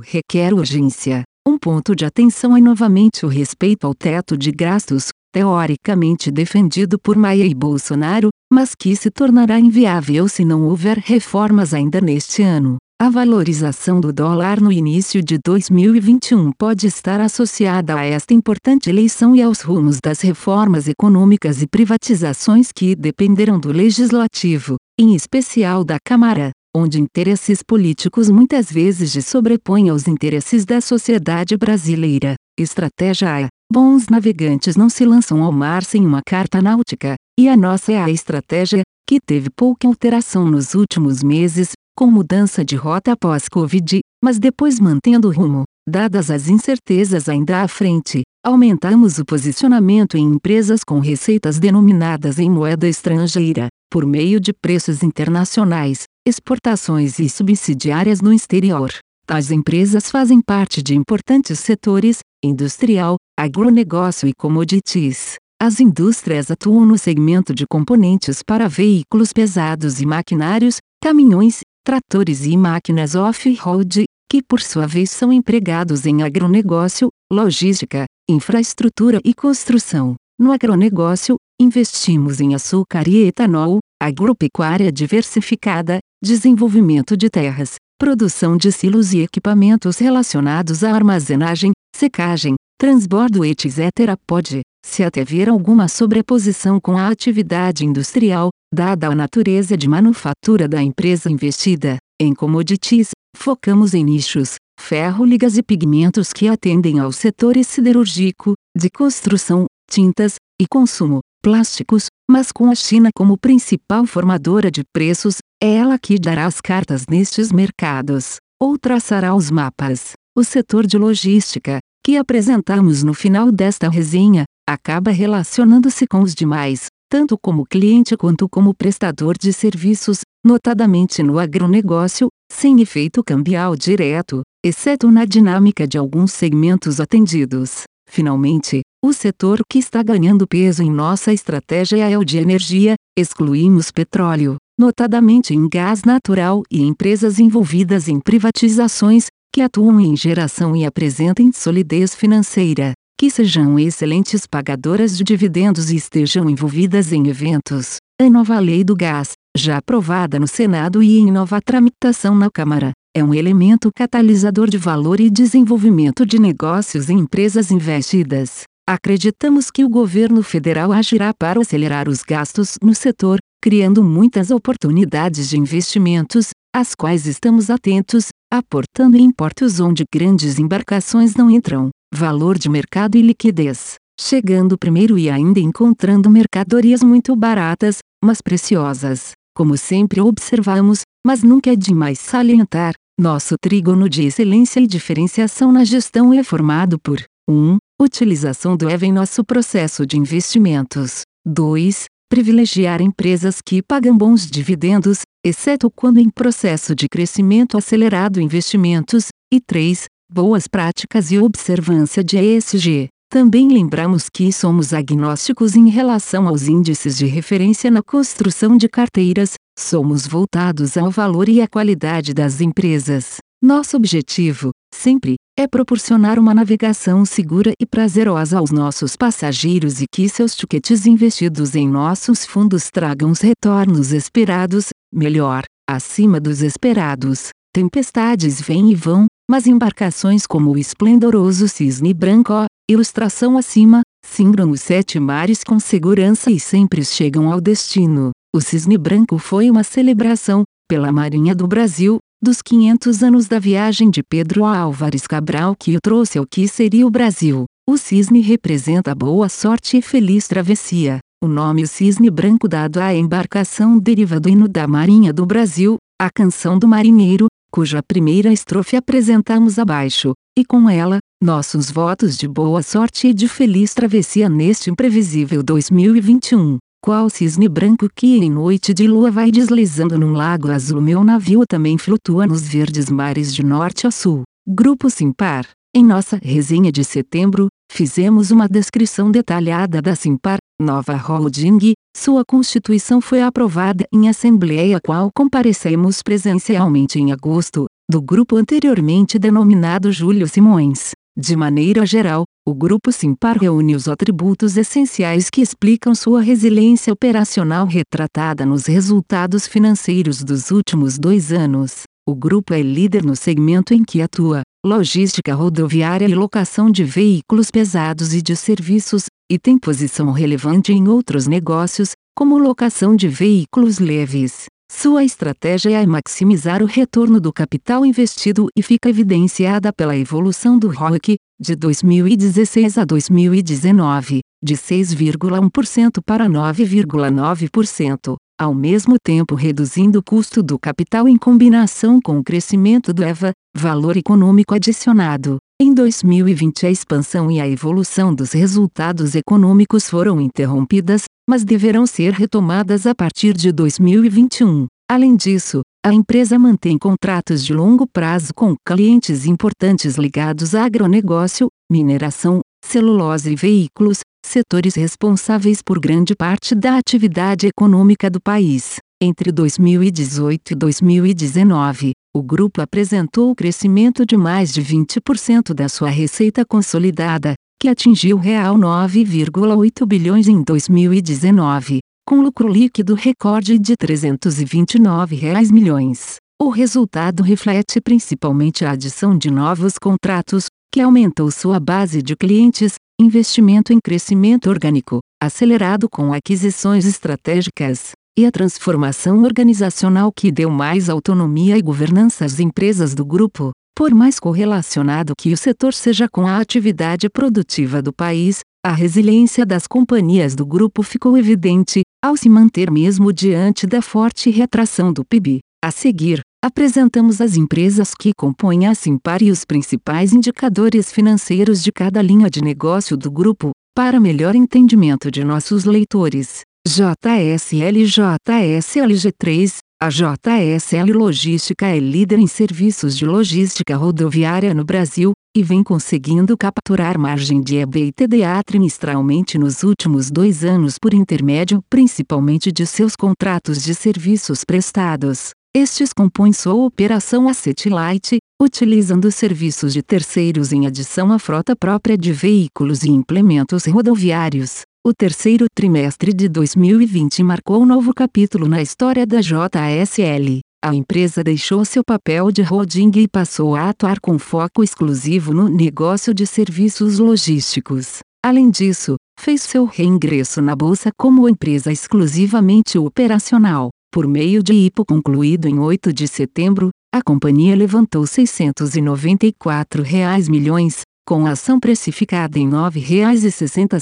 requer urgência. Um ponto de atenção é novamente o respeito ao teto de gastos, teoricamente defendido por Maia e Bolsonaro, mas que se tornará inviável se não houver reformas ainda neste ano. A valorização do dólar no início de 2021 pode estar associada a esta importante eleição e aos rumos das reformas econômicas e privatizações que dependerão do legislativo, em especial da Câmara, onde interesses políticos muitas vezes se sobrepõem aos interesses da sociedade brasileira. Estratégia A. Bons navegantes não se lançam ao mar sem uma carta náutica, e a nossa é a estratégia, que teve pouca alteração nos últimos meses, com mudança de rota após Covid, mas depois mantendo o rumo. Dadas as incertezas ainda à frente, aumentamos o posicionamento em empresas com receitas denominadas em moeda estrangeira, por meio de preços internacionais, exportações e subsidiárias no exterior. Tais empresas fazem parte de importantes setores, industrial, agronegócio e commodities. As indústrias atuam no segmento de componentes para veículos pesados e maquinários, caminhões, tratores e máquinas off-road, que por sua vez são empregados em agronegócio, logística, infraestrutura e construção. No agronegócio, investimos em açúcar e etanol, agropecuária diversificada, desenvolvimento de terras, produção de silos e equipamentos relacionados à armazenagem, secagem, transbordo etc. Pode se até haver alguma sobreposição com a atividade industrial, dada a natureza de manufatura da empresa investida. Em commodities, focamos em nichos, ferro, ligas e pigmentos que atendem aos setores siderúrgico, de construção, tintas e consumo, plásticos, mas com a China como principal formadora de preços, é ela que dará as cartas nestes mercados, ou traçará os mapas. O setor de logística, que apresentamos no final desta resenha, acaba relacionando-se com os demais, tanto como cliente quanto como prestador de serviços, notadamente no agronegócio, sem efeito cambial direto, exceto na dinâmica de alguns segmentos atendidos. Finalmente, o setor que está ganhando peso em nossa estratégia é o de energia, excluímos petróleo, notadamente em gás natural e empresas envolvidas em privatizações, que atuam em geração e apresentem solidez financeira que sejam excelentes pagadoras de dividendos e estejam envolvidas em eventos. A nova lei do gás, já aprovada no Senado e em nova tramitação na Câmara, é um elemento catalisador de valor e desenvolvimento de negócios em empresas investidas. Acreditamos que o governo federal agirá para acelerar os gastos no setor, criando muitas oportunidades de investimentos, às quais estamos atentos, aportando em portos onde grandes embarcações não entram valor de mercado e liquidez, chegando primeiro e ainda encontrando mercadorias muito baratas, mas preciosas. Como sempre observamos, mas nunca é demais salientar, nosso trígono de excelência e diferenciação na gestão é formado por 1. Um, utilização do EVA em nosso processo de investimentos. 2. Privilegiar empresas que pagam bons dividendos, exceto quando em processo de crescimento acelerado investimentos. E 3 boas práticas e observância de ESG. Também lembramos que somos agnósticos em relação aos índices de referência na construção de carteiras, somos voltados ao valor e à qualidade das empresas. Nosso objetivo, sempre, é proporcionar uma navegação segura e prazerosa aos nossos passageiros e que seus tickets investidos em nossos fundos tragam os retornos esperados, melhor, acima dos esperados. Tempestades vêm e vão, mas embarcações como o esplendoroso Cisne Branco, ilustração acima, singram os sete mares com segurança e sempre chegam ao destino. O Cisne Branco foi uma celebração, pela Marinha do Brasil, dos 500 anos da viagem de Pedro Álvares Cabral que o trouxe ao que seria o Brasil. O cisne representa boa sorte e feliz travessia. O nome Cisne Branco dado à embarcação deriva do hino da Marinha do Brasil, a canção do marinheiro, cuja primeira estrofe apresentamos abaixo, e com ela, nossos votos de boa sorte e de feliz travessia neste imprevisível 2021. Qual cisne branco que em noite de lua vai deslizando num lago azul meu navio também flutua nos verdes mares de norte a sul. Grupo Simpar. Em nossa resenha de setembro, fizemos uma descrição detalhada da Simpar, nova holding, sua constituição foi aprovada em assembleia qual comparecemos presencialmente em agosto, do grupo anteriormente denominado Júlio Simões. De maneira geral, o Grupo Simpar reúne os atributos essenciais que explicam sua resiliência operacional retratada nos resultados financeiros dos últimos dois anos. O grupo é líder no segmento em que atua, logística rodoviária e locação de veículos pesados e de serviços, e tem posição relevante em outros negócios, como locação de veículos leves. Sua estratégia é maximizar o retorno do capital investido e fica evidenciada pela evolução do ROIC, de 2016 a 2019, de 6,1% para 9,9%, ao mesmo tempo reduzindo o custo do capital em combinação com o crescimento do EVA, valor econômico adicionado. Em 2020 a expansão e a evolução dos resultados econômicos foram interrompidas, mas deverão ser retomadas a partir de 2021. Além disso, a empresa mantém contratos de longo prazo com clientes importantes ligados a agronegócio, mineração, celulose e veículos, setores responsáveis por grande parte da atividade econômica do país. Entre 2018 e 2019, o grupo apresentou o crescimento de mais de 20% da sua receita consolidada, que atingiu real 9,8 bilhões em 2019, com lucro líquido recorde de 329 reais milhões. O resultado reflete principalmente a adição de novos contratos, que aumentou sua base de clientes, investimento em crescimento orgânico, acelerado com aquisições estratégicas, e a transformação organizacional que deu mais autonomia e governança às empresas do grupo. Por mais correlacionado que o setor seja com a atividade produtiva do país, a resiliência das companhias do grupo ficou evidente, ao se manter mesmo diante da forte retração do PIB. A seguir, apresentamos as empresas que compõem a Simpar e os principais indicadores financeiros de cada linha de negócio do grupo, para melhor entendimento de nossos leitores. JSL JSLG3, a JSL Logística é líder em serviços de logística rodoviária no Brasil, e vem conseguindo capturar margem de EBITDA trimestralmente nos últimos dois anos por intermédio principalmente de seus contratos de serviços prestados. Estes compõem sua operação asset light, utilizando serviços de terceiros em adição à frota própria de veículos e implementos rodoviários. O terceiro trimestre de 2020 marcou um novo capítulo na história da JSL. A empresa deixou seu papel de holding e passou a atuar com foco exclusivo no negócio de serviços logísticos. Além disso, fez seu reingresso na bolsa como empresa exclusivamente operacional. Por meio de IPO concluído em 8 de setembro, a companhia levantou 694 reais milhões, com ação precificada em R$ 9,60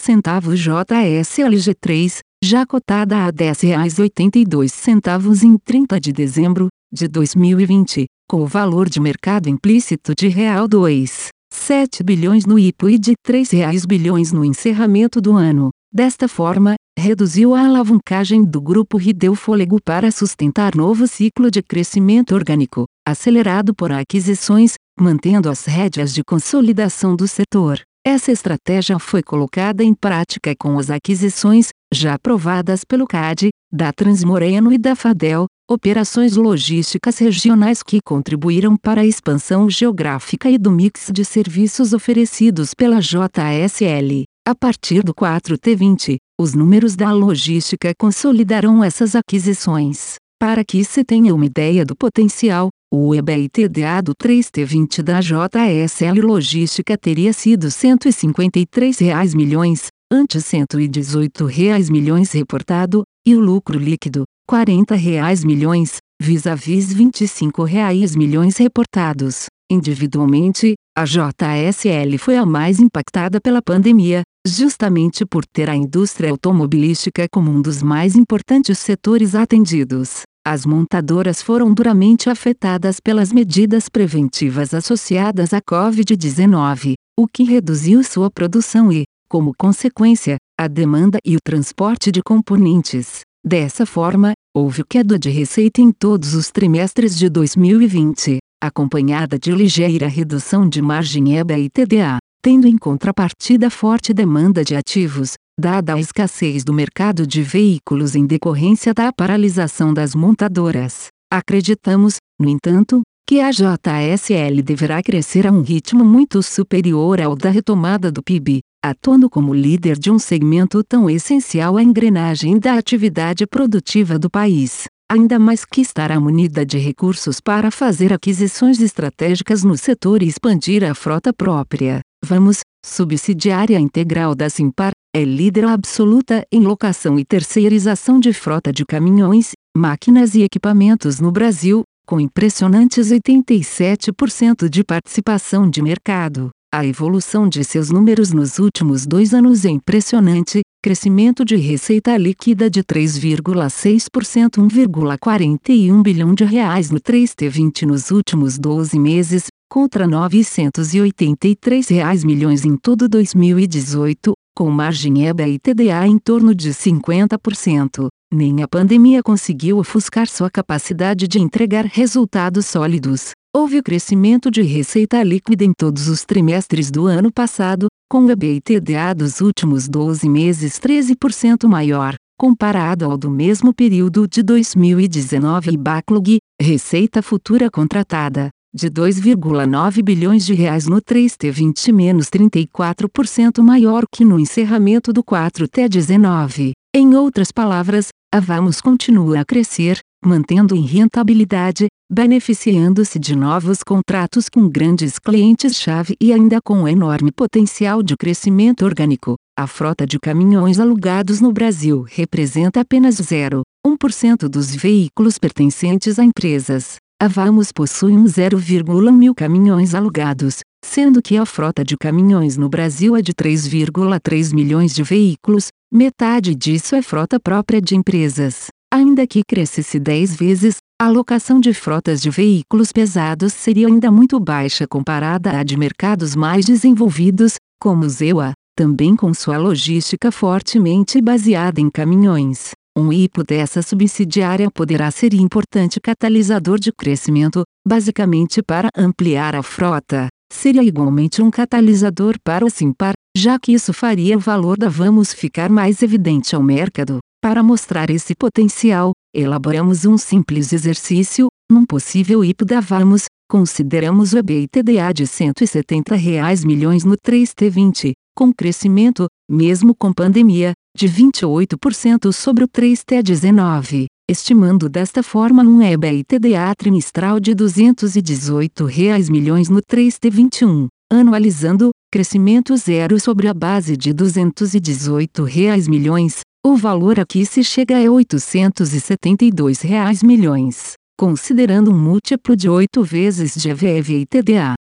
JSLG3, já cotada a R$ 10,82 em 30 de dezembro de 2020, com o valor de mercado implícito de real 2,7 bilhões no IPO e de R$ 3 bilhões no encerramento do ano. Desta forma, reduziu a alavancagem do grupo e deu fôlego para sustentar novo ciclo de crescimento orgânico, acelerado por aquisições, mantendo as rédeas de consolidação do setor. Essa estratégia foi colocada em prática com as aquisições, já aprovadas pelo CAD, da Transmoreno e da Fadel, operações logísticas regionais que contribuíram para a expansão geográfica e do mix de serviços oferecidos pela JSL. A partir do 4T20, os números da logística consolidarão essas aquisições. Para que se tenha uma ideia do potencial, o EBITDA do 3T20 da JSL Logística teria sido 153 reais milhões, antes 118 reais milhões reportado, e o lucro líquido, 40 reais milhões, vis-a-vis -vis 25 reais milhões reportados. Individualmente, a JSL foi a mais impactada pela pandemia, justamente por ter a indústria automobilística como um dos mais importantes setores atendidos. As montadoras foram duramente afetadas pelas medidas preventivas associadas à Covid-19. o que reduziu sua produção e, como consequência, a demanda e o transporte de componentes. Dessa forma, houve queda de receita em todos os trimestres de 2020, acompanhada de ligeira redução de margem EBA e TDA, tendo em contrapartida forte demanda de ativos, dada a escassez do mercado de veículos em decorrência da paralisação das montadoras. Acreditamos, no entanto, que a JSL deverá crescer a um ritmo muito superior ao da retomada do PIB, atuando como líder de um segmento tão essencial à engrenagem da atividade produtiva do país, ainda mais que estará munida de recursos para fazer aquisições estratégicas no setor e expandir a frota própria. Vamos, subsidiária integral da Simpar, é líder absoluta em locação e terceirização de frota de caminhões, máquinas e equipamentos no Brasil, com impressionantes 87% de participação de mercado. A evolução de seus números nos últimos dois anos é impressionante, crescimento de receita líquida de 3,6% 1,41 bilhão de reais no 3T20 nos últimos 12 meses, contra 983 reais milhões em todo 2018, com margem EBA e TDA em torno de 50%. Nem a pandemia conseguiu ofuscar sua capacidade de entregar resultados sólidos. Houve crescimento de receita líquida em todos os trimestres do ano passado, com o EBA e TDA dos últimos 12 meses 13% maior, comparado ao do mesmo período de 2019 e backlog, receita futura contratada, de 2,9 bilhões de reais no 3T20 menos 34% maior que no encerramento do 4T19. Em outras palavras, a Vamos continua a crescer, mantendo em rentabilidade, beneficiando-se de novos contratos com grandes clientes-chave e ainda com um enorme potencial de crescimento orgânico. A frota de caminhões alugados no Brasil representa apenas 0,1% dos veículos pertencentes a empresas. A Vamos possui um 0,1 mil caminhões alugados, sendo que a frota de caminhões no Brasil é de 3,3 milhões de veículos, metade disso é frota própria de empresas. Ainda que crescesse 10 vezes, a alocação de frotas de veículos pesados seria ainda muito baixa comparada à de mercados mais desenvolvidos, como o ZEUA, também com sua logística fortemente baseada em caminhões. Um IPO dessa subsidiária poderá ser importante catalisador de crescimento, basicamente para ampliar a frota. Seria igualmente um catalisador para o Simpar, já que isso faria o valor da Vamos ficar mais evidente ao mercado. Para mostrar esse potencial, elaboramos um simples exercício, num possível IPO da Vamos, consideramos o EBITDA de 170 reais milhões no 3T20, com crescimento, mesmo com pandemia, de 28% sobre o 3T19, estimando desta forma um EBITDA trimestral de 218 reais milhões no 3T21, anualizando, crescimento zero sobre a base de 218 reais milhões, o valor aqui se chega a 872 reais milhões, considerando um múltiplo de 8 vezes de EV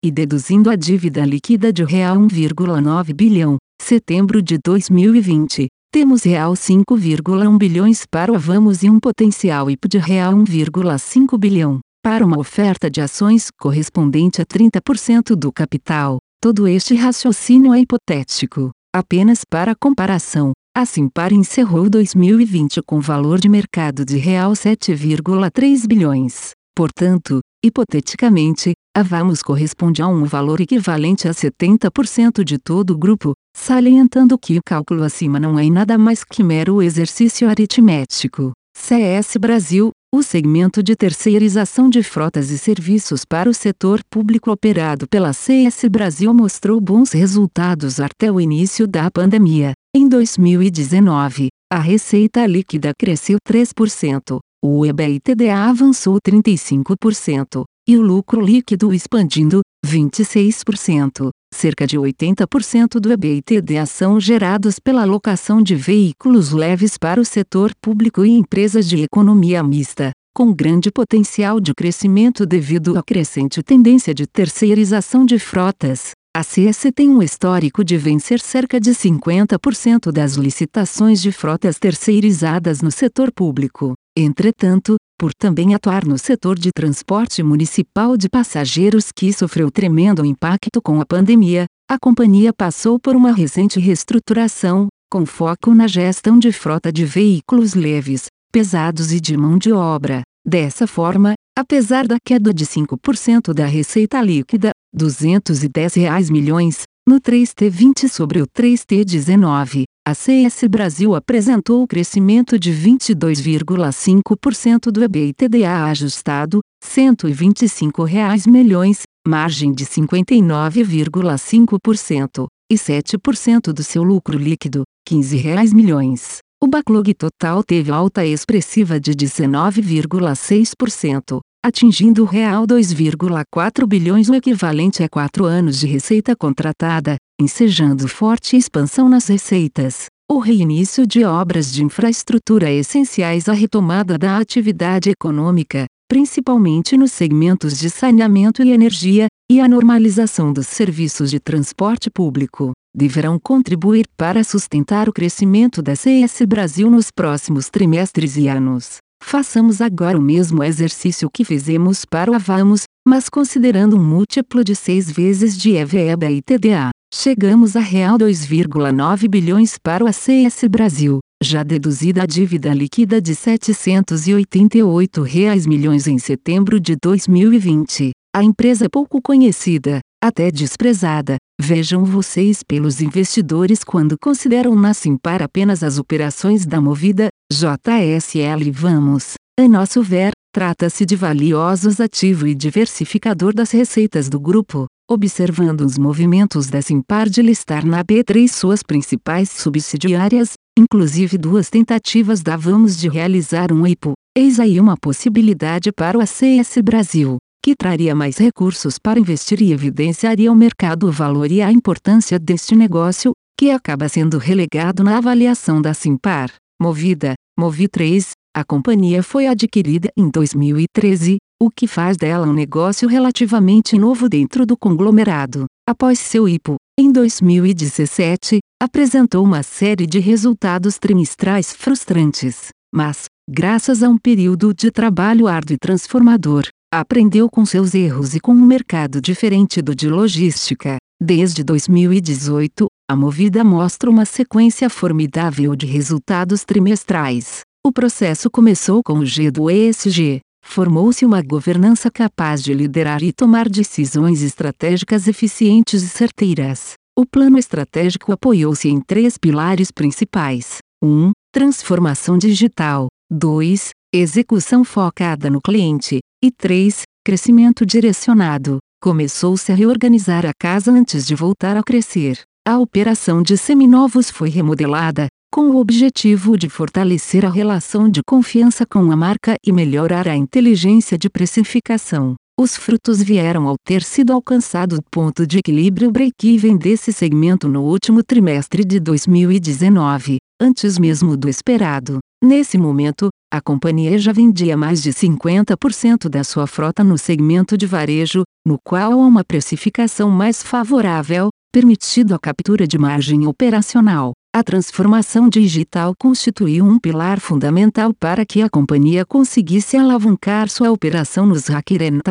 e deduzindo a dívida líquida de real 1,9 bilhão, setembro de 2020, temos real 5,1 bilhões para o Vamos e um potencial IP de real 1,5 bilhão, para uma oferta de ações correspondente a 30% do capital. Todo este raciocínio é hipotético. Apenas para comparação, a Simpar encerrou 2020 com valor de mercado de real 7,3 bilhões. Portanto, hipoteticamente, a Vamos corresponde a um valor equivalente a 70% de todo o grupo, salientando que o cálculo acima não é nada mais que mero exercício aritmético. CS Brasil, o segmento de terceirização de frotas e serviços para o setor público operado pela CS Brasil mostrou bons resultados até o início da pandemia. Em 2019, a receita líquida cresceu 3%, o EBITDA avançou 35%, e o lucro líquido expandindo 26%. Cerca de 80% do EBITDA são gerados pela alocação de veículos leves para o setor público e empresas de economia mista, com grande potencial de crescimento devido à crescente tendência de terceirização de frotas. A CS tem um histórico de vencer cerca de 50% das licitações de frotas terceirizadas no setor público. Entretanto, por também atuar no setor de transporte municipal de passageiros que sofreu tremendo impacto com a pandemia, a companhia passou por uma recente reestruturação, com foco na gestão de frota de veículos leves, pesados e de mão de obra. Dessa forma, apesar da queda de 5% da receita líquida, 210 reais milhões, no 3T20 sobre o 3T19, a CS Brasil apresentou crescimento de 22,5% do EBITDA ajustado, 125 reais milhões, margem de 59,5%, e 7% do seu lucro líquido, 15 reais milhões. O backlog total teve alta expressiva de 19,6%, atingindo o real 2,4 bilhões o equivalente a quatro anos de receita contratada, ensejando forte expansão nas receitas. O reinício de obras de infraestrutura essenciais à retomada da atividade econômica, principalmente nos segmentos de saneamento e energia, e a normalização dos serviços de transporte público, deverão contribuir para sustentar o crescimento da CS Brasil nos próximos trimestres e anos. Façamos agora o mesmo exercício que fizemos para o Avamos, mas considerando um múltiplo de 6 vezes de EV/EBA e TDA, chegamos a real 2,9 bilhões para o ACS Brasil, já deduzida a dívida líquida de 788 reais milhões em setembro de 2020. A empresa pouco conhecida, até desprezada, vejam vocês pelos investidores quando consideram na Simpar apenas as operações da Movida, JSL Vamos. A nosso ver, trata-se de valiosos ativo e diversificador das receitas do grupo, observando os movimentos da Simpar de listar na B3 suas principais subsidiárias, inclusive duas tentativas da Vamos de realizar um IPO, eis aí uma possibilidade para o ACS Brasil que traria mais recursos para investir e evidenciaria ao mercado o valor e a importância deste negócio, que acaba sendo relegado na avaliação da Simpar. Movida, Movi 3, a companhia foi adquirida em 2013, o que faz dela um negócio relativamente novo dentro do conglomerado. Após seu IPO, em 2017, apresentou uma série de resultados trimestrais frustrantes, mas, graças a um período de trabalho árduo e transformador, aprendeu com seus erros e com um mercado diferente do de logística. Desde 2018, a Movida mostra uma sequência formidável de resultados trimestrais. O processo começou com o G do ESG. Formou-se uma governança capaz de liderar e tomar decisões estratégicas eficientes e certeiras. O plano estratégico apoiou-se em três pilares principais: 1. Transformação digital. 2. Execução focada no cliente. E 3. Crescimento direcionado. Começou-se a reorganizar a casa antes de voltar a crescer. A operação de seminovos foi remodelada, com o objetivo de fortalecer a relação de confiança com a marca e melhorar a inteligência de precificação. Os frutos vieram ao ter sido alcançado o ponto de equilíbrio break-even desse segmento no último trimestre de 2019, antes mesmo do esperado. Nesse momento, a companhia já vendia mais de 50% da sua frota no segmento de varejo, no qual há uma precificação mais favorável, permitindo a captura de margem operacional. A transformação digital constituiu um pilar fundamental para que a companhia conseguisse alavancar sua operação nos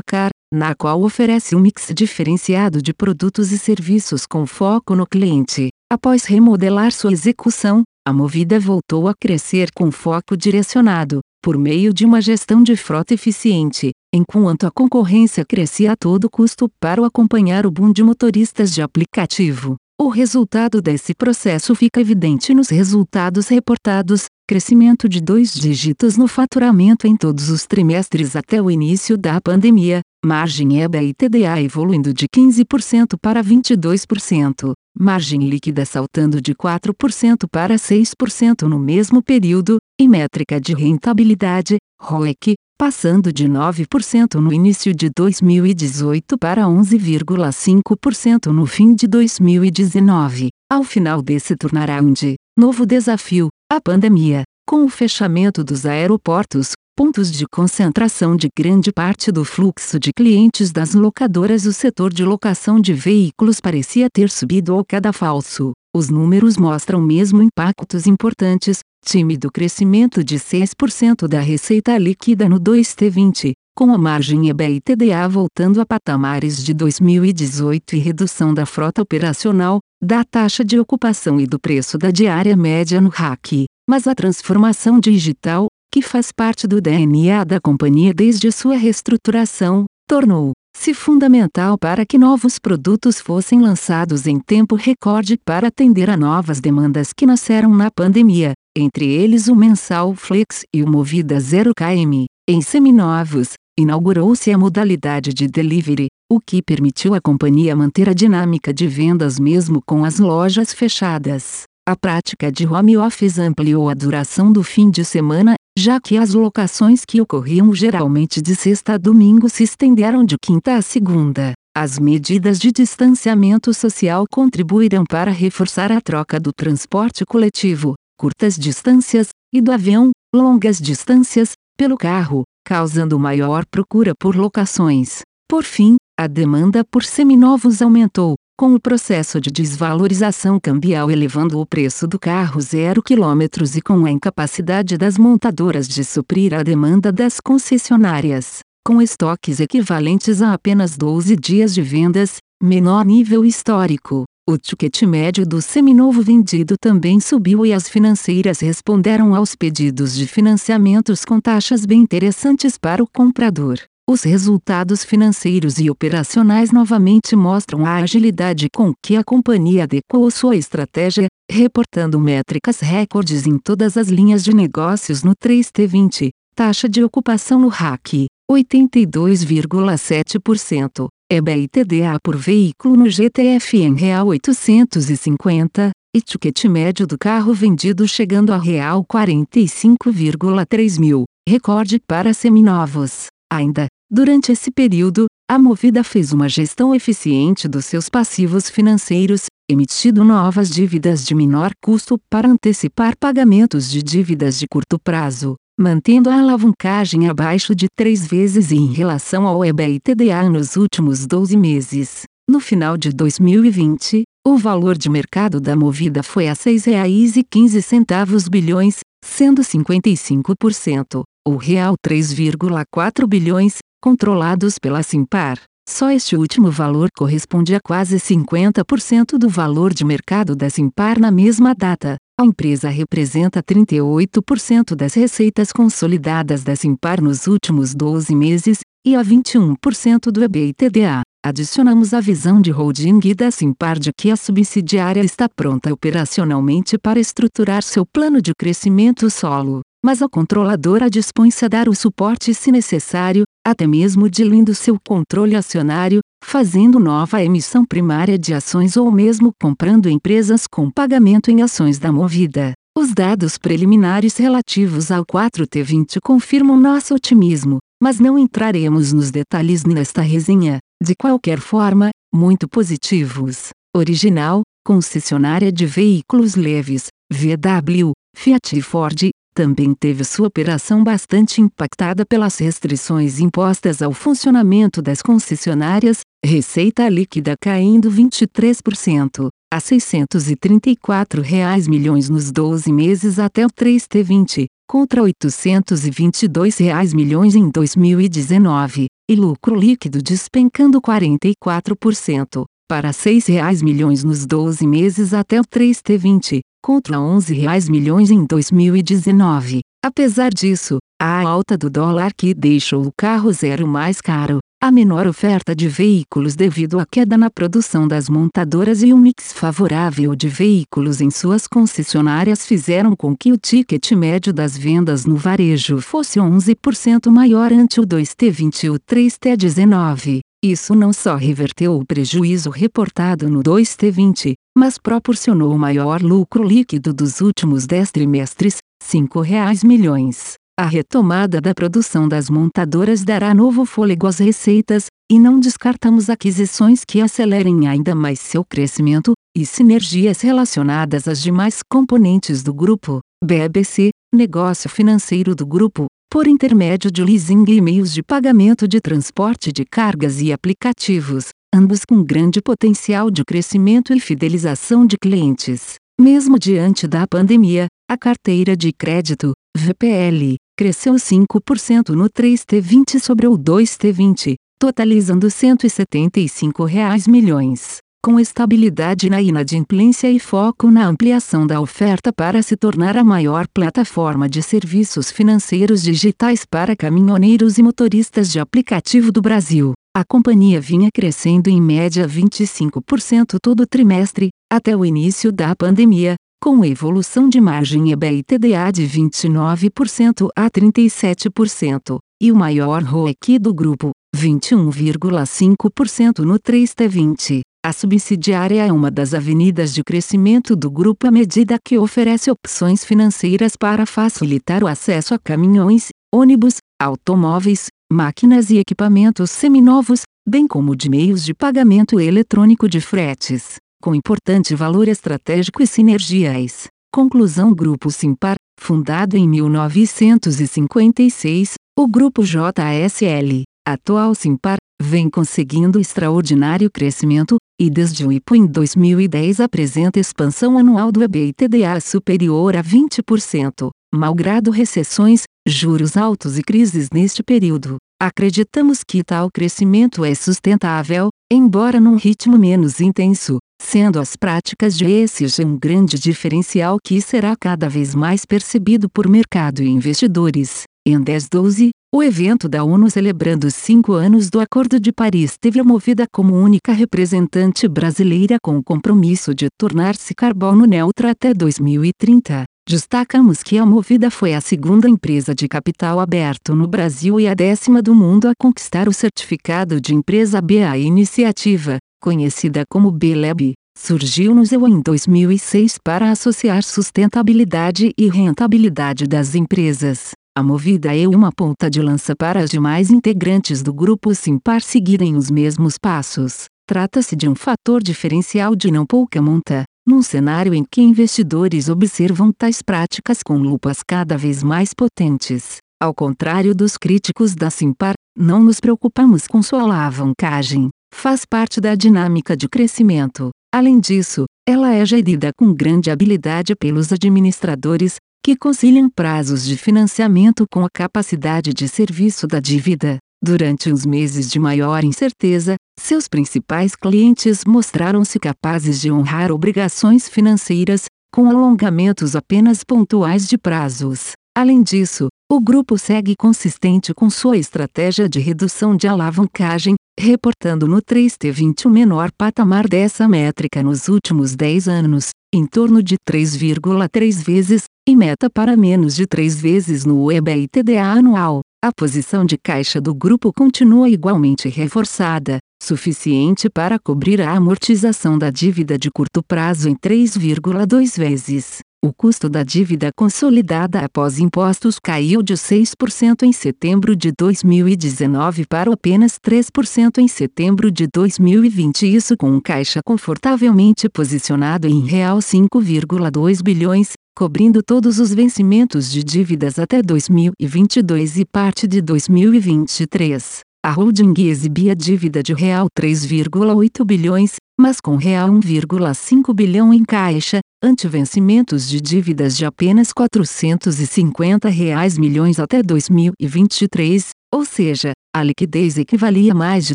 Car, na qual oferece um mix diferenciado de produtos e serviços com foco no cliente. Após remodelar sua execução, a Movida voltou a crescer com foco direcionado, por meio de uma gestão de frota eficiente, enquanto a concorrência crescia a todo custo para acompanhar o boom de motoristas de aplicativo. O resultado desse processo fica evidente nos resultados reportados: crescimento de dois dígitos no faturamento em todos os trimestres até o início da pandemia, margem EBA e TDA evoluindo de 15% para 22%, margem líquida saltando de 4% para 6% no mesmo período, e métrica de rentabilidade, ROIC, passando de 9% no início de 2018 para 11,5% no fim de 2019. Ao final desse turnaround, novo desafio, a pandemia, com o fechamento dos aeroportos, pontos de concentração de grande parte do fluxo de clientes das locadoras, o setor de locação de veículos parecia ter subido ao cadafalso. Os números mostram mesmo impactos importantes, tímido crescimento de 6% da receita líquida no 2T20, com a margem EBITDA voltando a patamares de 2018 e redução da frota operacional, da taxa de ocupação e do preço da diária média no RAC. Mas a transformação digital, que faz parte do DNA da companhia desde sua reestruturação, tornou-se fundamental para que novos produtos fossem lançados em tempo recorde para atender a novas demandas que nasceram na pandemia, entre eles o Mensal Flex e o Movida 0KM. Em seminovos, inaugurou-se a modalidade de delivery, o que permitiu à companhia manter a dinâmica de vendas mesmo com as lojas fechadas. A prática de home office ampliou a duração do fim de semana, já que as locações que ocorriam geralmente de sexta a domingo se estenderam de quinta a segunda. As medidas de distanciamento social contribuíram para reforçar a troca do transporte coletivo, curtas distâncias, e do avião, longas distâncias, pelo carro, causando maior procura por locações. Por fim, a demanda por seminovos aumentou, com o processo de desvalorização cambial elevando o preço do carro zero quilômetros e com a incapacidade das montadoras de suprir a demanda das concessionárias. Com estoques equivalentes a apenas 12 dias de vendas, menor nível histórico, o ticket médio do seminovo vendido também subiu e as financeiras responderam aos pedidos de financiamentos com taxas bem interessantes para o comprador. Os resultados financeiros e operacionais novamente mostram a agilidade com que a companhia adequou sua estratégia, reportando métricas recordes em todas as linhas de negócios no 3T20, taxa de ocupação no RAC, 82,7%, EBITDA por veículo no GTF em real 850, e ticket médio do carro vendido chegando a real 45,3 mil, recorde para seminovos. Ainda, durante esse período, a Movida fez uma gestão eficiente dos seus passivos financeiros, emitindo novas dívidas de menor custo para antecipar pagamentos de dívidas de curto prazo, mantendo a alavancagem abaixo de três vezes em relação ao EBITDA nos últimos 12 meses. No final de 2020, o valor de mercado da Movida foi a R$ 6,15 bilhões, sendo 55%, ou real 3,4 bilhões, controlados pela Simpar. Só este último valor corresponde a quase 50% do valor de mercado da Simpar na mesma data. A empresa representa 38% das receitas consolidadas da Simpar nos últimos 12 meses, e a 21% do EBITDA. Adicionamos a visão de holding da Simpar de que a subsidiária está pronta operacionalmente para estruturar seu plano de crescimento solo, mas a controladora dispõe-se a dar o suporte se necessário, até mesmo diluindo seu controle acionário, fazendo nova emissão primária de ações ou mesmo comprando empresas com pagamento em ações da Movida. Os dados preliminares relativos ao 4T20 confirmam nosso otimismo, mas não entraremos nos detalhes nesta resenha. De qualquer forma, muito positivos. Original, concessionária de veículos leves, VW, Fiat e Ford, também teve sua operação bastante impactada pelas restrições impostas ao funcionamento das concessionárias, receita líquida caindo 23%, a 634 reais milhões nos 12 meses até o 3T20, contra 822 reais milhões em 2019, e lucro líquido despencando 44%, para 6 reais milhões nos 12 meses até o 3T20, contra 11 reais milhões em 2019. Apesar disso, a alta do dólar que deixou o carro zero mais caro, a menor oferta de veículos devido à queda na produção das montadoras e um mix favorável de veículos em suas concessionárias fizeram com que o ticket médio das vendas no varejo fosse 11% maior ante o 2T20 e o 3T19. Isso não só reverteu o prejuízo reportado no 2T20, mas proporcionou o maior lucro líquido dos últimos 10 trimestres, R$ 5,00 milhões. A retomada da produção das montadoras dará novo fôlego às receitas, e não descartamos aquisições que acelerem ainda mais seu crescimento, e sinergias relacionadas às demais componentes do grupo, BBC, negócio financeiro do grupo, por intermédio de leasing e meios de pagamento de transporte de cargas e aplicativos, ambos com grande potencial de crescimento e fidelização de clientes. Mesmo diante da pandemia, a carteira de crédito, VPL, cresceu 5% no 3T20 sobre o 2T20, totalizando 175 reais milhões com estabilidade na inadimplência e foco na ampliação da oferta para se tornar a maior plataforma de serviços financeiros digitais para caminhoneiros e motoristas de aplicativo do Brasil. A companhia vinha crescendo em média 25% todo trimestre, até o início da pandemia, com evolução de margem EBITDA de 29% a 37%, e o maior ROIC do grupo, 21,5% no 3T20. A subsidiária é uma das avenidas de crescimento do grupo à medida que oferece opções financeiras para facilitar o acesso a caminhões, ônibus, automóveis, máquinas e equipamentos seminovos, bem como de meios de pagamento eletrônico de fretes, com importante valor estratégico e sinergias. Conclusão Grupo Simpar, fundado em 1956, o Grupo JSL, atual Simpar, vem conseguindo extraordinário crescimento, e desde o IPO em 2010 apresenta expansão anual do EBITDA superior a 20%, malgrado recessões, juros altos e crises neste período. Acreditamos que tal crescimento é sustentável, embora num ritmo menos intenso, sendo as práticas de ESG um grande diferencial que será cada vez mais percebido por mercado e investidores. Em 1012, o evento da ONU celebrando os cinco anos do Acordo de Paris teve a Movida como única representante brasileira com o compromisso de tornar-se carbono neutra até 2030. Destacamos que a Movida foi a segunda empresa de capital aberto no Brasil e a décima do mundo a conquistar o certificado de empresa B. A iniciativa, conhecida como B-Lab, surgiu no ZEU em 2006 para associar sustentabilidade e rentabilidade das empresas. A Movida é uma ponta de lança para as demais integrantes do grupo Simpar seguirem os mesmos passos. Trata-se de um fator diferencial de não pouca monta, num cenário em que investidores observam tais práticas com lupas cada vez mais potentes. Ao contrário dos críticos da Simpar, não nos preocupamos com sua alavancagem, faz parte da dinâmica de crescimento. Além disso, ela é gerida com grande habilidade pelos administradores, que conciliam prazos de financiamento com a capacidade de serviço da dívida. Durante os meses de maior incerteza, seus principais clientes mostraram-se capazes de honrar obrigações financeiras, com alongamentos apenas pontuais de prazos. Além disso, o grupo segue consistente com sua estratégia de redução de alavancagem, reportando no 3T20 o menor patamar dessa métrica nos últimos 10 anos, em torno de 3,3 vezes, e meta para menos de 3 vezes no EBITDA anual. A posição de caixa do grupo continua igualmente reforçada, suficiente para cobrir a amortização da dívida de curto prazo em 3,2 vezes. O custo da dívida consolidada após impostos caiu de 6% em setembro de 2019 para apenas 3% em setembro de 2020, isso com um caixa confortavelmente posicionado em real 5,2 bilhões, cobrindo todos os vencimentos de dívidas até 2022 e parte de 2023. A holding exibia dívida de real 3,8 bilhões, mas com real 1,5 bilhão em caixa, ante vencimentos de dívidas de apenas 450 reais milhões até 2023, ou seja, a liquidez equivalia a mais de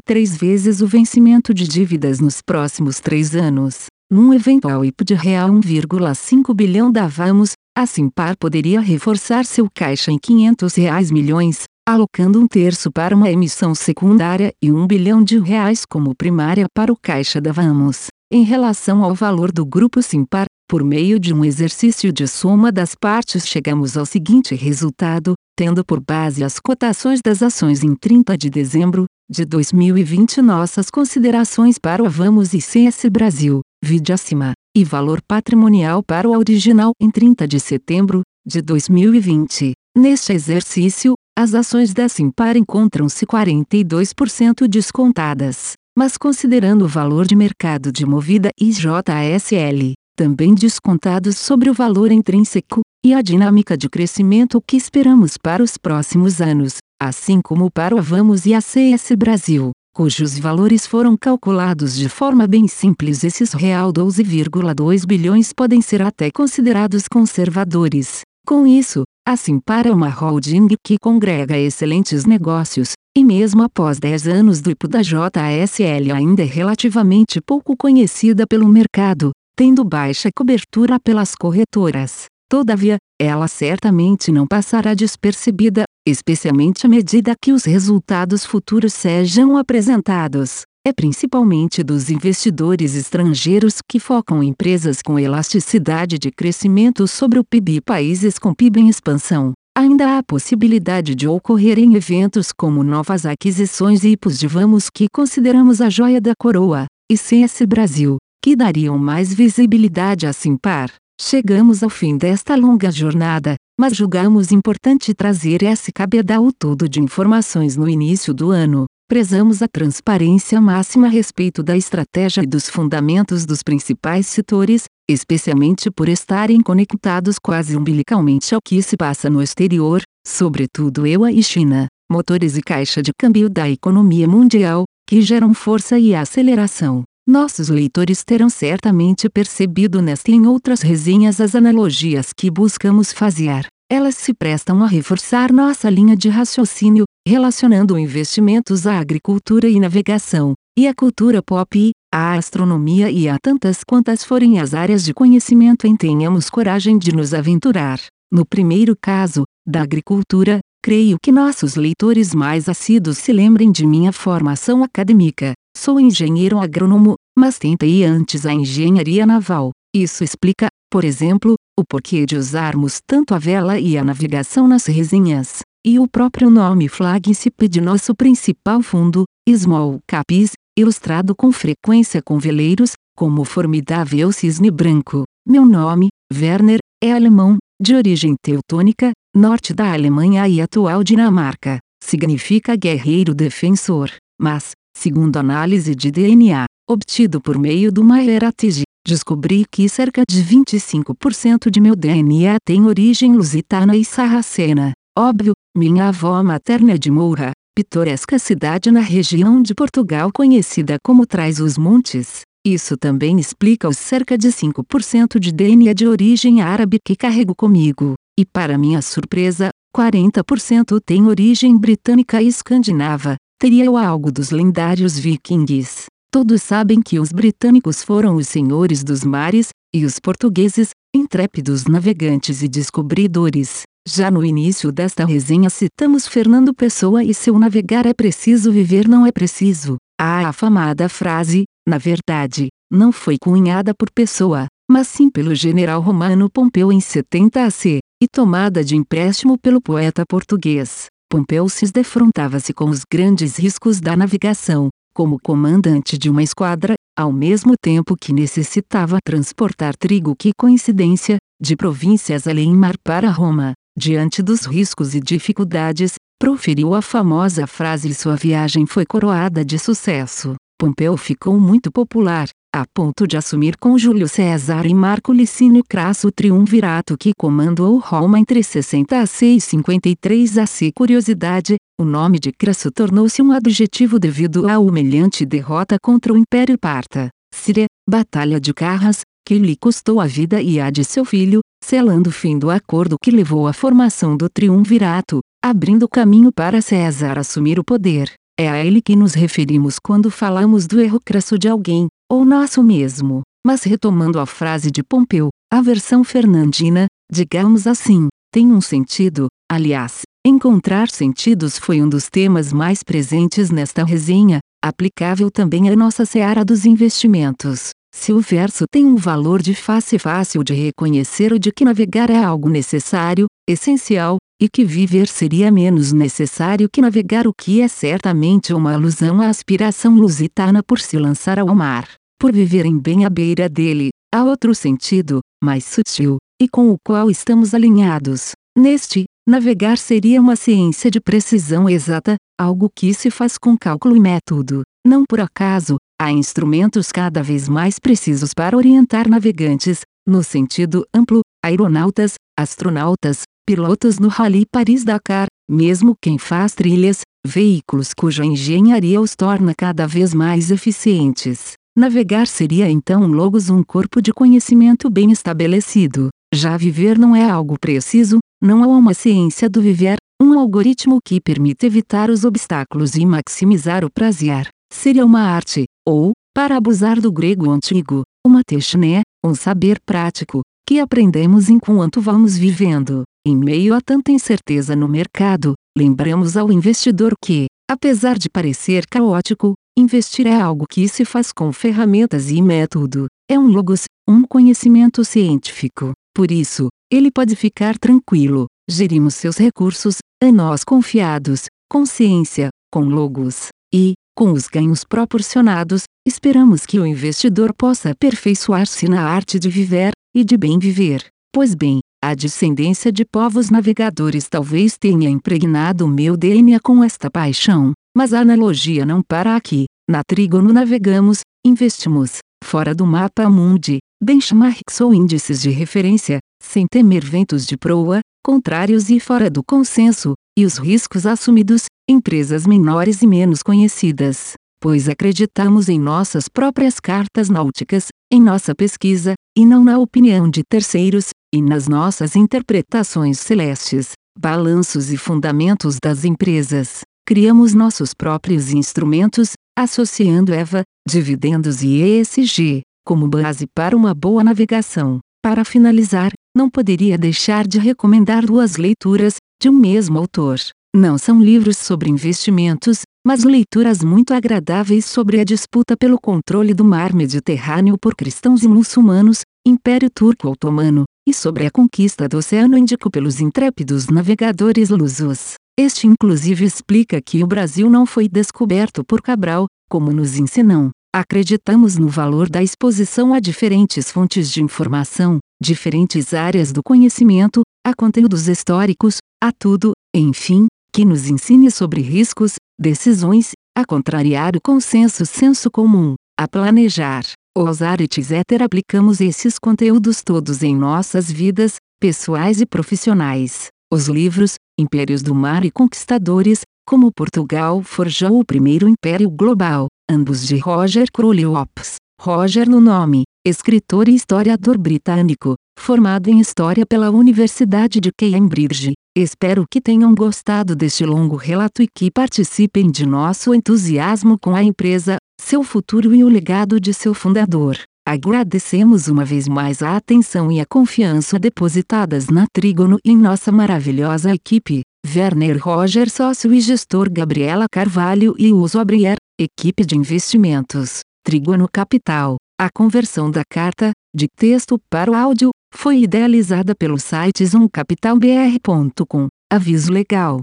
três vezes o vencimento de dívidas nos próximos três anos. Num eventual IP de real 1,5 bilhão da Vamos, a Simpar poderia reforçar seu caixa em 500 reais milhões, alocando um terço para uma emissão secundária e um bilhão de reais como primária para o caixa da Vamos. Em relação ao valor do grupo Simpar, por meio de um exercício de soma das partes chegamos ao seguinte resultado, tendo por base as cotações das ações em 30 de dezembro de 2020 nossas considerações para o Vamos e CS Brasil vide acima, e valor patrimonial para o original em 30 de setembro de 2020. Neste exercício, as ações da Simpar encontram-se 42% descontadas, mas considerando o valor de mercado de Movida e JSL, também descontados sobre o valor intrínseco, e a dinâmica de crescimento que esperamos para os próximos anos, assim como para o Vamos e a CS Brasil cujos valores foram calculados de forma bem simples. Esses real 12,2 bilhões podem ser até considerados conservadores, Com isso, assim para uma holding que congrega excelentes negócios, e mesmo após 10 anos do IPO da JSL ainda é relativamente pouco conhecida pelo mercado, tendo baixa cobertura pelas corretoras. Todavia, ela certamente não passará despercebida, especialmente à medida que os resultados futuros sejam apresentados. É principalmente dos investidores estrangeiros que focam empresas com elasticidade de crescimento sobre o PIB e países com PIB em expansão. Ainda há a possibilidade de ocorrerem eventos como novas aquisições e IPOs de vamos que consideramos a joia da coroa, e CS Brasil, que dariam mais visibilidade a Simpar. Chegamos ao fim desta longa jornada, mas julgamos importante trazer esse cabedal todo de informações no início do ano. Prezamos a transparência máxima a respeito da estratégia e dos fundamentos dos principais setores, especialmente por estarem conectados quase umbilicalmente ao que se passa no exterior, sobretudo EUA e China, motores e caixa de câmbio da economia mundial, que geram força e aceleração. Nossos leitores terão certamente percebido nesta e em outras resenhas as analogias que buscamos fazer. Elas se prestam a reforçar nossa linha de raciocínio, relacionando investimentos à agricultura e navegação, e à cultura pop, à astronomia e a tantas quantas forem as áreas de conhecimento em tenhamos coragem de nos aventurar. No primeiro caso, da agricultura, creio que nossos leitores mais assíduos se lembrem de minha formação acadêmica. Sou engenheiro agrônomo, mas tentei antes a engenharia naval. Isso explica, por exemplo, o porquê de usarmos tanto a vela e a navegação nas resenhas, e o próprio nome flagship de nosso principal fundo, Small Caps, ilustrado com frequência com veleiros, como o formidável cisne branco. Meu nome, Werner, é alemão, de origem teutônica, norte da Alemanha e atual Dinamarca. Significa guerreiro defensor, mas, segundo análise de DNA, obtido por meio do MyHeritage, descobri que cerca de 25% de meu DNA tem origem lusitana e sarracena. Óbvio, minha avó materna é de Moura, pitoresca cidade na região de Portugal conhecida como Trás-os-Montes. Isso também explica os cerca de 5% de DNA de origem árabe que carrego comigo, e para minha surpresa, 40% tem origem britânica e escandinava, teria eu algo dos lendários vikings. Todos sabem que os britânicos foram os senhores dos mares, e os portugueses, intrépidos navegantes e descobridores. Já no início desta resenha citamos Fernando Pessoa e seu navegar é preciso viver não é preciso. A afamada frase, na verdade, não foi cunhada por Pessoa, mas sim pelo general romano Pompeu em 70 AC, e tomada de empréstimo pelo poeta português. Pompeu se defrontava-se com os grandes riscos da navegação, como comandante de uma esquadra, ao mesmo tempo que necessitava transportar trigo que coincidência, de províncias além mar para Roma. Diante dos riscos e dificuldades, proferiu a famosa frase e sua viagem foi coroada de sucesso. Pompeu ficou muito popular, a ponto de assumir com Júlio César e Marco Licínio Crasso o triunvirato que comandou Roma entre 60 AC e 53 AC. Curiosidade, o nome de Crasso tornou-se um adjetivo devido à humilhante derrota contra o Império Parta. Síria, Batalha de Carras, que lhe custou a vida e a de seu filho, selando o fim do acordo que levou à formação do triunvirato, abrindo caminho para César assumir o poder. É a ele que nos referimos quando falamos do erro crasso de alguém, ou nosso mesmo. Mas retomando a frase de Pompeu, a versão fernandina, digamos assim, tem um sentido, aliás, encontrar sentidos foi um dos temas mais presentes nesta resenha, aplicável também à nossa seara dos investimentos. Se o verso tem um valor de face fácil de reconhecer o de que navegar é algo necessário, essencial, e que viver seria menos necessário que navegar, o que é certamente uma alusão à aspiração lusitana por se lançar ao mar, por viverem bem à beira dele, há outro sentido, mais sutil, e com o qual estamos alinhados. Neste, navegar seria uma ciência de precisão exata, algo que se faz com cálculo e método. Não por acaso, há instrumentos cada vez mais precisos para orientar navegantes, no sentido amplo, aeronautas, astronautas, pilotos no Rally Paris-Dakar, mesmo quem faz trilhas, veículos cuja engenharia os torna cada vez mais eficientes. Navegar seria então logos um corpo de conhecimento bem estabelecido. Já viver não é algo preciso, não há uma ciência do viver, um algoritmo que permite evitar os obstáculos e maximizar o prazer. Seria uma arte, ou, para abusar do grego antigo, uma techné, um saber prático, que aprendemos enquanto vamos vivendo. Em meio a tanta incerteza no mercado, lembramos ao investidor que, apesar de parecer caótico, investir é algo que se faz com ferramentas e método. É um logos, um conhecimento científico. Por isso, ele pode ficar tranquilo. Gerimos seus recursos, a nós confiados, com ciência, com logos. E, com os ganhos proporcionados, esperamos que o investidor possa aperfeiçoar-se na arte de viver, e de bem viver. Pois bem, a descendência de povos navegadores talvez tenha impregnado o meu DNA com esta paixão, mas a analogia não para aqui. Na Trígono navegamos, investimos, fora do mapa mundi, benchmarks ou índices de referência, sem temer ventos de proa, contrários e fora do consenso, e os riscos assumidos, empresas menores e menos conhecidas, pois acreditamos em nossas próprias cartas náuticas, em nossa pesquisa, e não na opinião de terceiros, e nas nossas interpretações celestes, balanços e fundamentos das empresas. Criamos nossos próprios instrumentos, associando EVA, dividendos e ESG, como base para uma boa navegação. Para finalizar, não poderia deixar de recomendar duas leituras, de um mesmo autor. Não são livros sobre investimentos, mas leituras muito agradáveis sobre a disputa pelo controle do mar Mediterrâneo por cristãos e muçulmanos, Império Turco Otomano, e sobre a conquista do Oceano Índico pelos intrépidos navegadores lusos. Este inclusive explica que o Brasil não foi descoberto por Cabral, como nos ensinam. Acreditamos no valor da exposição a diferentes fontes de informação, diferentes áreas do conhecimento, a conteúdos históricos, a tudo, enfim, que nos ensine sobre riscos, decisões, a contrariar o consenso senso comum, a planejar, ousar etc. Aplicamos esses conteúdos todos em nossas vidas, pessoais e profissionais. Os livros, Impérios do Mar e Conquistadores, como Portugal forjou o primeiro império global, ambos de Roger Crowley Ops. Roger no nome, escritor e historiador britânico, formado em História pela Universidade de Cambridge. Espero que tenham gostado deste longo relato e que participem de nosso entusiasmo com a empresa, seu futuro e o legado de seu fundador. Agradecemos uma vez mais a atenção e a confiança depositadas na Trígono e em nossa maravilhosa equipe, Werner Roger sócio e gestor Gabriela Carvalho e Uso Abrier, equipe de investimentos, Trígono Capital. A conversão da carta, de texto para o áudio, foi idealizada pelo site zoomcapitalbr.com. Aviso legal.